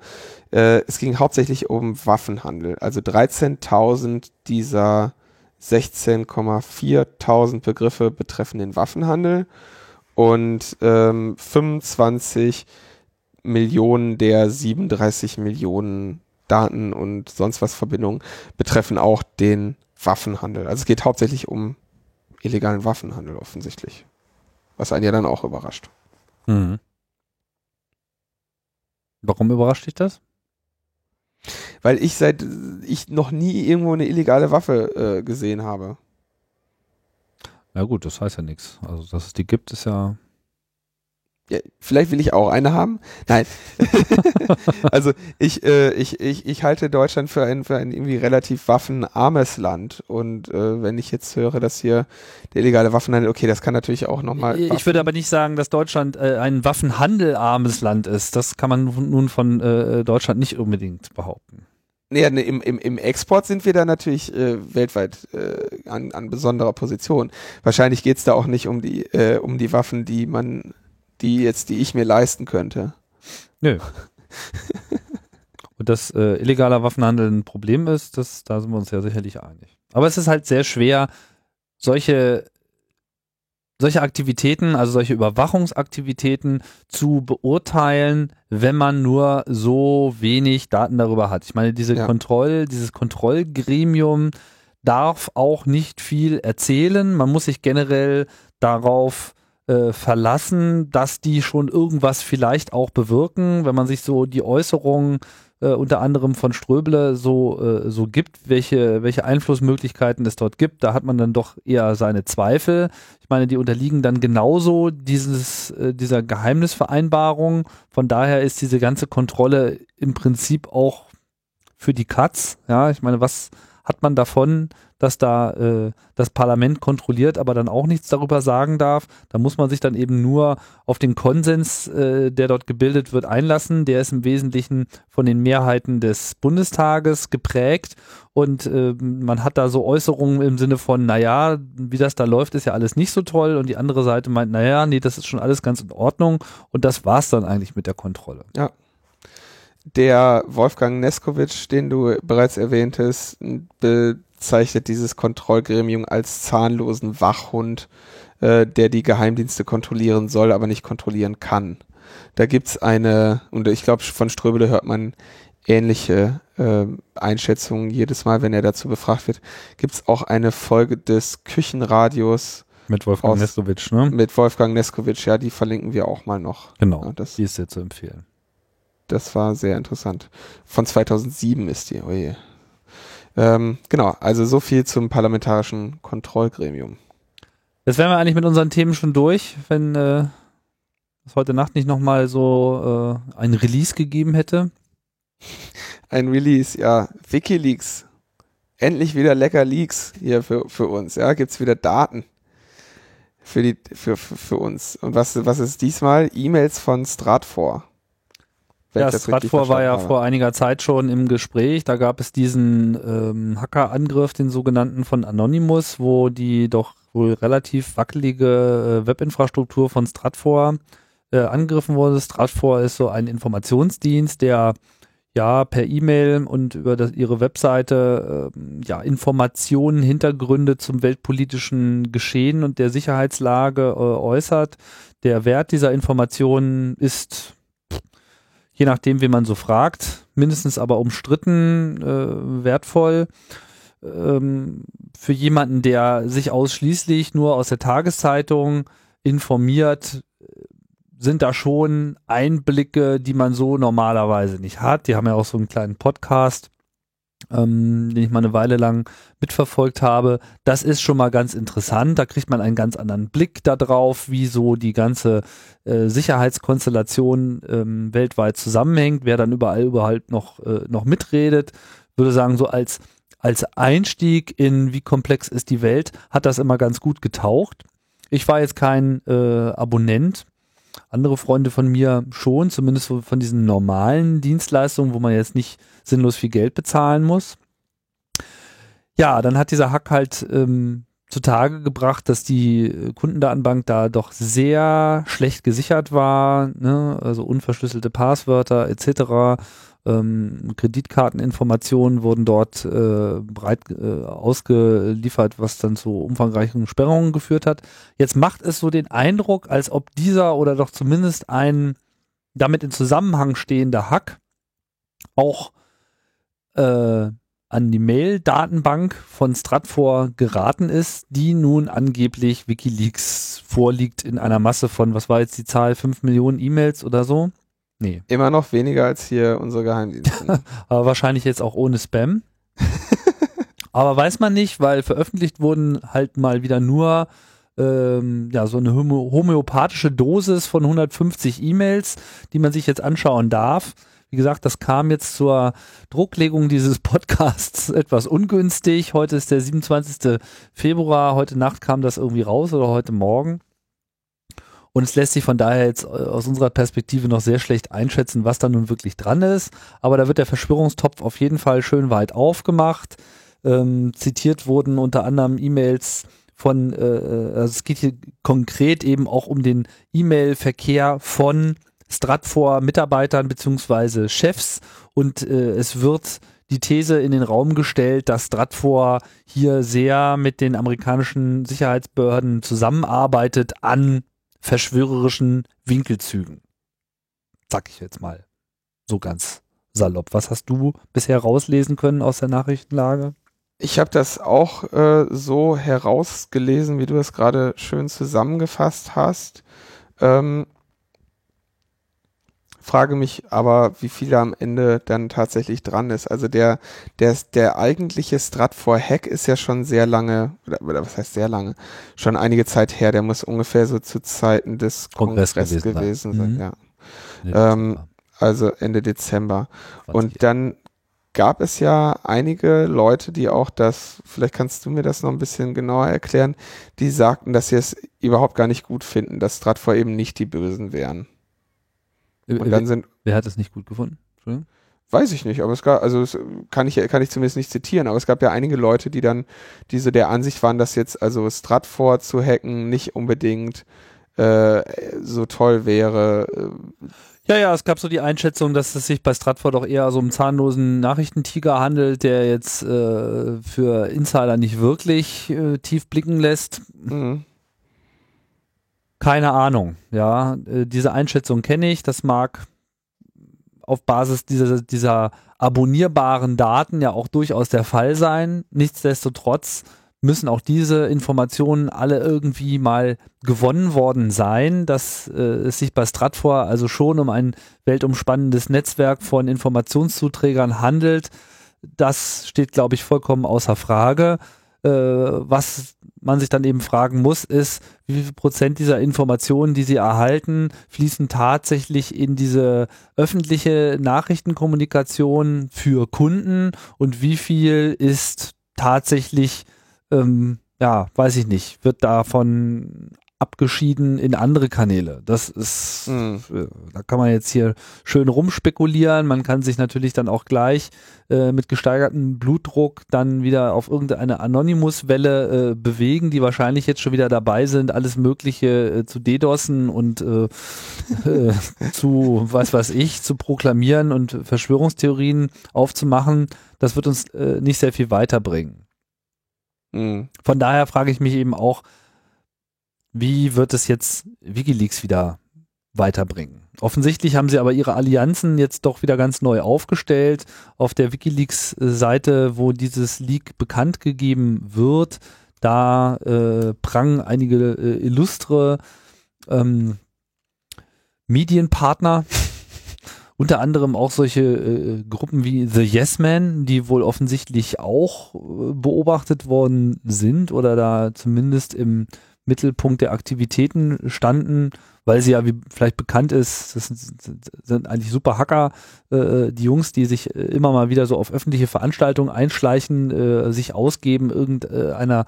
äh, es ging hauptsächlich um Waffenhandel. Also 13.000 dieser 16,4.000 Begriffe betreffen den Waffenhandel und ähm, 25 Millionen der 37 Millionen Daten und sonst was Verbindungen betreffen auch den Waffenhandel. Also es geht hauptsächlich um illegalen Waffenhandel offensichtlich. Was einen ja dann auch überrascht. Mhm. Warum überrascht dich das? Weil ich seit ich noch nie irgendwo eine illegale Waffe äh, gesehen habe. Ja gut, das heißt ja nichts. Also, dass es die gibt, ist ja. Ja, vielleicht will ich auch eine haben. Nein. also ich, äh, ich, ich, ich halte Deutschland für ein, für ein irgendwie relativ waffenarmes Land. Und äh, wenn ich jetzt höre, dass hier der illegale Waffenhandel, okay, das kann natürlich auch nochmal. Ich würde aber nicht sagen, dass Deutschland äh, ein waffenhandelarmes Land ist. Das kann man nun von äh, Deutschland nicht unbedingt behaupten. Nee, nee, im, im, im Export sind wir da natürlich äh, weltweit äh, an, an besonderer Position. Wahrscheinlich geht's da auch nicht um die, äh, um die Waffen, die man, die jetzt, die ich mir leisten könnte. Nö. Und dass äh, illegaler Waffenhandel ein Problem ist, das, da sind wir uns ja sicherlich einig. Aber es ist halt sehr schwer, solche solche Aktivitäten, also solche Überwachungsaktivitäten zu beurteilen, wenn man nur so wenig Daten darüber hat. Ich meine, diese ja. Kontroll, dieses Kontrollgremium darf auch nicht viel erzählen. Man muss sich generell darauf äh, verlassen, dass die schon irgendwas vielleicht auch bewirken, wenn man sich so die Äußerungen äh, unter anderem von Ströbele so, äh, so gibt, welche, welche Einflussmöglichkeiten es dort gibt, da hat man dann doch eher seine Zweifel. Ich meine, die unterliegen dann genauso dieses, äh, dieser Geheimnisvereinbarung. Von daher ist diese ganze Kontrolle im Prinzip auch für die Katz. Ja, ich meine, was hat man davon, dass da äh, das Parlament kontrolliert, aber dann auch nichts darüber sagen darf. Da muss man sich dann eben nur auf den Konsens, äh, der dort gebildet wird, einlassen. Der ist im Wesentlichen von den Mehrheiten des Bundestages geprägt und äh, man hat da so Äußerungen im Sinne von, naja, wie das da läuft, ist ja alles nicht so toll und die andere Seite meint, naja, nee, das ist schon alles ganz in Ordnung und das war's dann eigentlich mit der Kontrolle. Ja, der Wolfgang Neskowitsch, den du bereits erwähntest, bezeichnet dieses Kontrollgremium als zahnlosen Wachhund, äh, der die Geheimdienste kontrollieren soll, aber nicht kontrollieren kann. Da gibt's eine, und ich glaube, von Ströbele hört man ähnliche äh, Einschätzungen jedes Mal, wenn er dazu befragt wird. Gibt's auch eine Folge des Küchenradios mit Wolfgang aus, Neskowitsch, ne? Mit Wolfgang Neskowitsch, ja, die verlinken wir auch mal noch. Genau, ja, das, die ist sehr zu empfehlen. Das war sehr interessant. Von 2007 ist die, oje. Ähm, genau, also so viel zum parlamentarischen Kontrollgremium. Jetzt wären wir eigentlich mit unseren Themen schon durch, wenn äh, es heute Nacht nicht nochmal so äh, ein Release gegeben hätte. Ein Release, ja. Wikileaks. Endlich wieder lecker Leaks hier für, für uns. Ja, gibt's wieder Daten für die für, für, für uns. Und was was ist diesmal? E-Mails von Stratfor. Ja, Stratfor war ja habe. vor einiger Zeit schon im Gespräch. Da gab es diesen ähm, Hackerangriff, den sogenannten von Anonymous, wo die doch wohl relativ wackelige äh, Webinfrastruktur von Stratfor äh, angegriffen wurde. Stratfor ist so ein Informationsdienst, der ja per E-Mail und über das, ihre Webseite äh, ja Informationen, Hintergründe zum weltpolitischen Geschehen und der Sicherheitslage äh, äußert. Der Wert dieser Informationen ist je nachdem, wie man so fragt, mindestens aber umstritten, äh, wertvoll. Ähm, für jemanden, der sich ausschließlich nur aus der Tageszeitung informiert, sind da schon Einblicke, die man so normalerweise nicht hat. Die haben ja auch so einen kleinen Podcast ähm, den ich mal eine Weile lang mitverfolgt habe. Das ist schon mal ganz interessant. Da kriegt man einen ganz anderen Blick darauf, wie so die ganze äh, Sicherheitskonstellation ähm, weltweit zusammenhängt, wer dann überall überhaupt noch, äh, noch mitredet. Würde sagen, so als, als Einstieg in wie komplex ist die Welt, hat das immer ganz gut getaucht. Ich war jetzt kein äh, Abonnent andere Freunde von mir schon, zumindest von diesen normalen Dienstleistungen, wo man jetzt nicht sinnlos viel Geld bezahlen muss. Ja, dann hat dieser Hack halt ähm, zutage gebracht, dass die Kundendatenbank da doch sehr schlecht gesichert war, ne? also unverschlüsselte Passwörter etc. Ähm, Kreditkarteninformationen wurden dort äh, breit äh, ausgeliefert, was dann zu umfangreichen Sperrungen geführt hat. Jetzt macht es so den Eindruck, als ob dieser oder doch zumindest ein damit in Zusammenhang stehender Hack auch äh, an die Mail-Datenbank von Stratfor geraten ist, die nun angeblich Wikileaks vorliegt in einer Masse von, was war jetzt die Zahl, 5 Millionen E-Mails oder so? Nee. Immer noch weniger als hier unsere Geheimdienste. Aber wahrscheinlich jetzt auch ohne Spam. Aber weiß man nicht, weil veröffentlicht wurden halt mal wieder nur ähm, ja, so eine homöopathische Dosis von 150 E-Mails, die man sich jetzt anschauen darf. Wie gesagt, das kam jetzt zur Drucklegung dieses Podcasts etwas ungünstig. Heute ist der 27. Februar. Heute Nacht kam das irgendwie raus oder heute Morgen. Und es lässt sich von daher jetzt äh, aus unserer Perspektive noch sehr schlecht einschätzen, was da nun wirklich dran ist. Aber da wird der Verschwörungstopf auf jeden Fall schön weit aufgemacht. Ähm, zitiert wurden unter anderem E-Mails von, äh, äh also es geht hier konkret eben auch um den E-Mail-Verkehr von Stratfor-Mitarbeitern beziehungsweise Chefs und äh, es wird die These in den Raum gestellt, dass Stratfor hier sehr mit den amerikanischen Sicherheitsbehörden zusammenarbeitet an verschwörerischen Winkelzügen. Sag ich jetzt mal. So ganz salopp. Was hast du bisher rauslesen können aus der Nachrichtenlage? Ich habe das auch äh, so herausgelesen, wie du es gerade schön zusammengefasst hast. Ähm, frage mich aber, wie viel da am Ende dann tatsächlich dran ist. Also der, der, der eigentliche Stratfor-Hack ist ja schon sehr lange, oder, oder, was heißt sehr lange, schon einige Zeit her. Der muss ungefähr so zu Zeiten des Kongress, Kongress gewesen, gewesen, sein. Mhm. Ja. Ähm, also Ende Dezember. Und dann gab es ja einige Leute, die auch das, vielleicht kannst du mir das noch ein bisschen genauer erklären, die sagten, dass sie es überhaupt gar nicht gut finden, dass Stratfor eben nicht die Bösen wären. Und dann sind. Wer hat es nicht gut gefunden? Weiß ich nicht, aber es gab, also es kann ich, kann ich zumindest nicht zitieren, aber es gab ja einige Leute, die dann diese der Ansicht waren, dass jetzt also Stratfor zu hacken nicht unbedingt äh, so toll wäre. Äh, ja, ja, es gab so die Einschätzung, dass es sich bei Stratford doch eher so um zahnlosen Nachrichtentiger handelt, der jetzt äh, für Insider nicht wirklich äh, tief blicken lässt. Mhm. Keine Ahnung, ja. Äh, diese Einschätzung kenne ich. Das mag auf Basis dieser, dieser abonnierbaren Daten ja auch durchaus der Fall sein. Nichtsdestotrotz müssen auch diese Informationen alle irgendwie mal gewonnen worden sein, dass äh, es sich bei Stratfor also schon um ein weltumspannendes Netzwerk von Informationszuträgern handelt. Das steht, glaube ich, vollkommen außer Frage. Äh, was man sich dann eben fragen muss, ist, wie viel Prozent dieser Informationen, die sie erhalten, fließen tatsächlich in diese öffentliche Nachrichtenkommunikation für Kunden und wie viel ist tatsächlich ähm, ja, weiß ich nicht, wird davon abgeschieden in andere Kanäle. Das ist, mhm. da kann man jetzt hier schön rumspekulieren. Man kann sich natürlich dann auch gleich äh, mit gesteigertem Blutdruck dann wieder auf irgendeine Anonymous-Welle äh, bewegen, die wahrscheinlich jetzt schon wieder dabei sind, alles Mögliche äh, zu DDoSen und äh, äh, zu, was weiß ich, zu proklamieren und Verschwörungstheorien aufzumachen. Das wird uns äh, nicht sehr viel weiterbringen. Mhm. Von daher frage ich mich eben auch, wie wird es jetzt Wikileaks wieder weiterbringen? Offensichtlich haben sie aber ihre Allianzen jetzt doch wieder ganz neu aufgestellt. Auf der Wikileaks-Seite, wo dieses Leak bekannt gegeben wird, da äh, prangen einige äh, illustre ähm, Medienpartner unter anderem auch solche äh, Gruppen wie The Yes Men, die wohl offensichtlich auch äh, beobachtet worden sind oder da zumindest im Mittelpunkt der Aktivitäten standen, weil sie ja, wie vielleicht bekannt ist, das sind, sind eigentlich super Hacker, äh, die Jungs, die sich äh, immer mal wieder so auf öffentliche Veranstaltungen einschleichen, äh, sich ausgeben, irgendeiner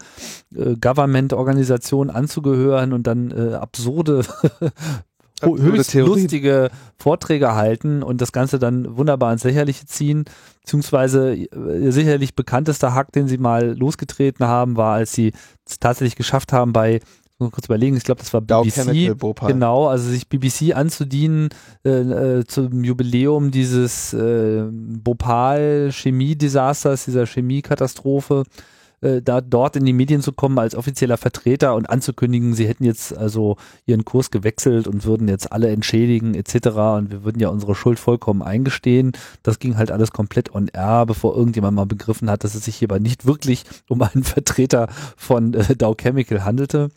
äh, Government-Organisation anzugehören und dann äh, absurde höchst Theorie. lustige Vorträge halten und das Ganze dann wunderbar ins Lächerliche ziehen. Beziehungsweise ihr sicherlich bekanntester Hack, den sie mal losgetreten haben, war, als sie es tatsächlich geschafft haben, bei mal kurz überlegen, ich glaube, das war BBC. Genau, also sich BBC anzudienen äh, äh, zum Jubiläum dieses äh, Bhopal-Chemie-Desasters, dieser Chemiekatastrophe äh, da dort in die Medien zu kommen als offizieller Vertreter und anzukündigen, sie hätten jetzt also ihren Kurs gewechselt und würden jetzt alle entschädigen etc. und wir würden ja unsere Schuld vollkommen eingestehen. Das ging halt alles komplett on air, bevor irgendjemand mal begriffen hat, dass es sich hierbei nicht wirklich um einen Vertreter von äh, Dow Chemical handelte.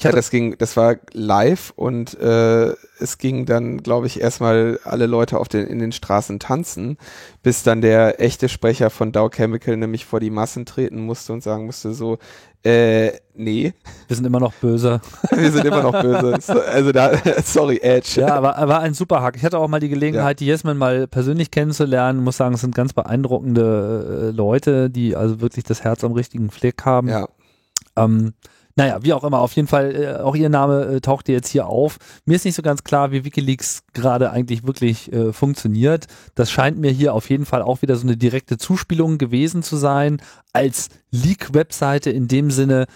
Ja, das ging, das war live und äh, es ging dann, glaube ich, erstmal alle Leute auf den, in den Straßen tanzen, bis dann der echte Sprecher von Dow Chemical nämlich vor die Massen treten musste und sagen musste so, äh, nee. Wir sind immer noch böse. Wir sind immer noch böse. Also da, sorry, Edge. Ja, aber war ein super Hack. Ich hatte auch mal die Gelegenheit, ja. die Yesman mal persönlich kennenzulernen. Muss sagen, es sind ganz beeindruckende äh, Leute, die also wirklich das Herz am richtigen Fleck haben. Ja. Ähm, naja, wie auch immer, auf jeden Fall, äh, auch ihr Name äh, tauchte jetzt hier auf. Mir ist nicht so ganz klar, wie Wikileaks gerade eigentlich wirklich äh, funktioniert. Das scheint mir hier auf jeden Fall auch wieder so eine direkte Zuspielung gewesen zu sein. Als Leak-Webseite in dem Sinne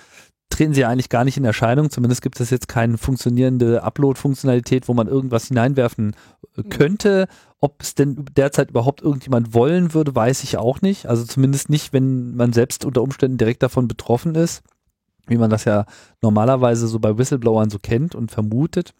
treten sie eigentlich gar nicht in Erscheinung. Zumindest gibt es jetzt keine funktionierende Upload-Funktionalität, wo man irgendwas hineinwerfen äh, könnte. Ob es denn derzeit überhaupt irgendjemand wollen würde, weiß ich auch nicht. Also zumindest nicht, wenn man selbst unter Umständen direkt davon betroffen ist. Wie man das ja normalerweise so bei Whistleblowern so kennt und vermutet.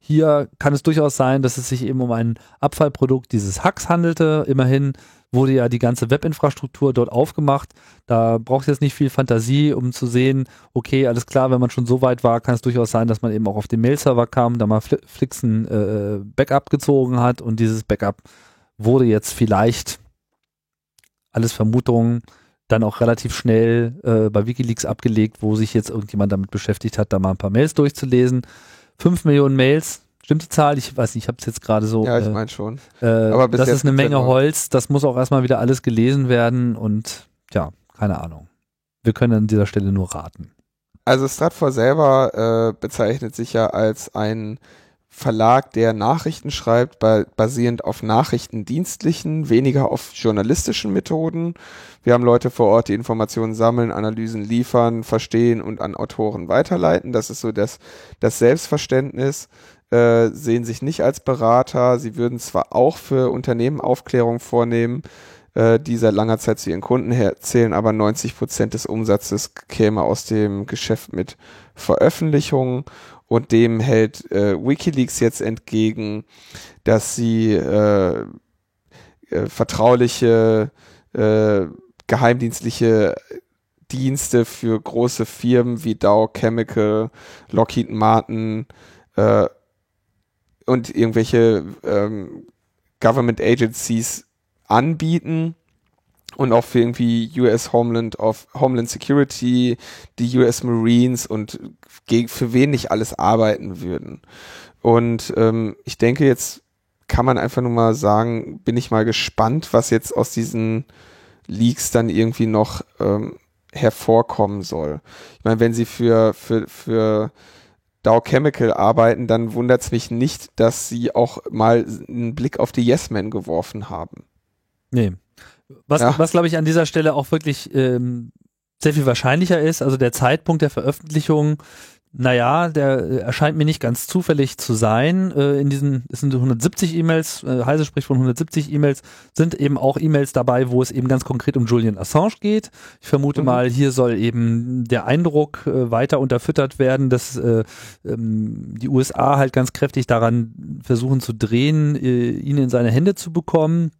Hier kann es durchaus sein, dass es sich eben um ein Abfallprodukt dieses Hacks handelte. Immerhin wurde ja die ganze Webinfrastruktur dort aufgemacht. Da braucht es jetzt nicht viel Fantasie, um zu sehen, okay, alles klar, wenn man schon so weit war, kann es durchaus sein, dass man eben auch auf den Mail-Server kam, da mal Flixen äh, Backup gezogen hat und dieses Backup wurde jetzt vielleicht, alles Vermutungen, dann auch relativ schnell äh, bei Wikileaks abgelegt, wo sich jetzt irgendjemand damit beschäftigt hat, da mal ein paar Mails durchzulesen. Fünf Millionen Mails, stimmt die Zahl? Ich weiß nicht, ich habe es jetzt gerade so. Ja, ich meine schon. Äh, Aber das ist eine Menge Holz, das muss auch erstmal wieder alles gelesen werden und ja, keine Ahnung. Wir können an dieser Stelle nur raten. Also Stratfor selber äh, bezeichnet sich ja als ein Verlag, der Nachrichten schreibt, basierend auf nachrichtendienstlichen, weniger auf journalistischen Methoden. Wir haben Leute vor Ort, die Informationen sammeln, Analysen liefern, verstehen und an Autoren weiterleiten. Das ist so das, das Selbstverständnis. Äh, sehen sich nicht als Berater. Sie würden zwar auch für Unternehmen Aufklärung vornehmen, äh, die seit langer Zeit zu ihren Kunden erzählen, aber 90 Prozent des Umsatzes käme aus dem Geschäft mit Veröffentlichungen und dem hält äh, WikiLeaks jetzt entgegen, dass sie äh, äh, vertrauliche, äh, geheimdienstliche Dienste für große Firmen wie Dow Chemical, Lockheed Martin äh, und irgendwelche ähm, Government Agencies anbieten und auch für irgendwie US Homeland of Homeland Security, die US Marines und für wen nicht alles arbeiten würden. Und ähm, ich denke, jetzt kann man einfach nur mal sagen, bin ich mal gespannt, was jetzt aus diesen Leaks dann irgendwie noch ähm, hervorkommen soll. Ich meine, wenn sie für, für, für Dow Chemical arbeiten, dann wundert es mich nicht, dass sie auch mal einen Blick auf die Yes Men geworfen haben. Nee, was, ja. was glaube ich an dieser Stelle auch wirklich ähm, sehr viel wahrscheinlicher ist, also der Zeitpunkt der Veröffentlichung, naja, der erscheint mir nicht ganz zufällig zu sein. Äh, in diesen, es sind 170 E-Mails, äh, Heise spricht von 170 E-Mails, sind eben auch E-Mails dabei, wo es eben ganz konkret um Julian Assange geht. Ich vermute mhm. mal, hier soll eben der Eindruck äh, weiter unterfüttert werden, dass äh, ähm, die USA halt ganz kräftig daran versuchen zu drehen, äh, ihn in seine Hände zu bekommen.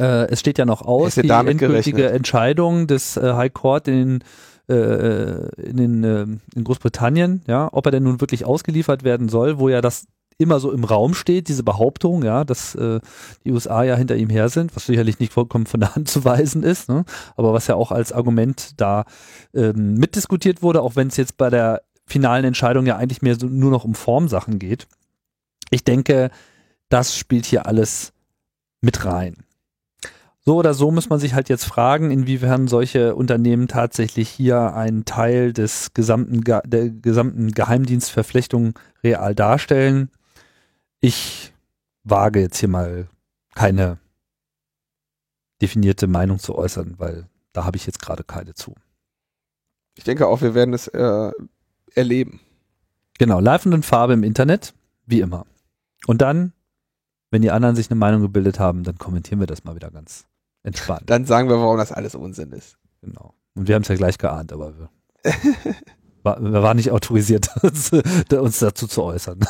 Äh, es steht ja noch aus, die endgültige gerechnet. Entscheidung des äh, High Court in, äh, in, den, äh, in Großbritannien, ja, ob er denn nun wirklich ausgeliefert werden soll, wo ja das immer so im Raum steht, diese Behauptung, ja, dass äh, die USA ja hinter ihm her sind, was sicherlich nicht vollkommen von der Hand zu weisen ist, ne? aber was ja auch als Argument da ähm, mitdiskutiert wurde, auch wenn es jetzt bei der finalen Entscheidung ja eigentlich mehr so nur noch um Formsachen geht. Ich denke, das spielt hier alles mit rein. So oder so muss man sich halt jetzt fragen, inwiefern solche Unternehmen tatsächlich hier einen Teil des gesamten, der gesamten Geheimdienstverflechtung real darstellen. Ich wage jetzt hier mal keine definierte Meinung zu äußern, weil da habe ich jetzt gerade keine zu. Ich denke auch, wir werden es äh, erleben. Genau, live und in Farbe im Internet, wie immer. Und dann, wenn die anderen sich eine Meinung gebildet haben, dann kommentieren wir das mal wieder ganz Entspannt. Dann sagen wir, warum das alles Unsinn ist. Genau. Und wir haben es ja gleich geahnt, aber wir, war, wir waren nicht autorisiert, uns dazu zu äußern.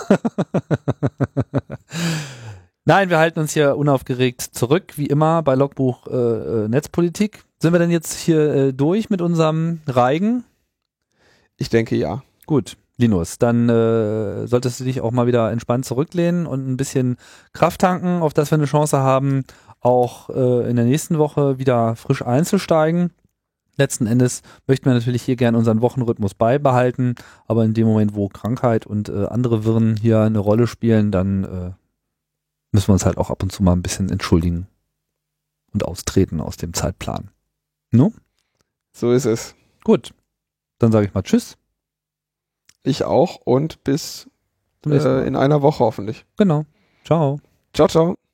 Nein, wir halten uns hier unaufgeregt zurück, wie immer bei Logbuch äh, äh, Netzpolitik. Sind wir denn jetzt hier äh, durch mit unserem Reigen? Ich denke ja. Gut, Linus, dann äh, solltest du dich auch mal wieder entspannt zurücklehnen und ein bisschen Kraft tanken, auf dass wir eine Chance haben, auch äh, in der nächsten Woche wieder frisch einzusteigen. Letzten Endes möchten wir natürlich hier gerne unseren Wochenrhythmus beibehalten, aber in dem Moment, wo Krankheit und äh, andere Wirren hier eine Rolle spielen, dann äh, müssen wir uns halt auch ab und zu mal ein bisschen entschuldigen und austreten aus dem Zeitplan. No? So ist es. Gut. Dann sage ich mal Tschüss. Ich auch und bis äh, in einer Woche hoffentlich. Genau. Ciao. Ciao, ciao.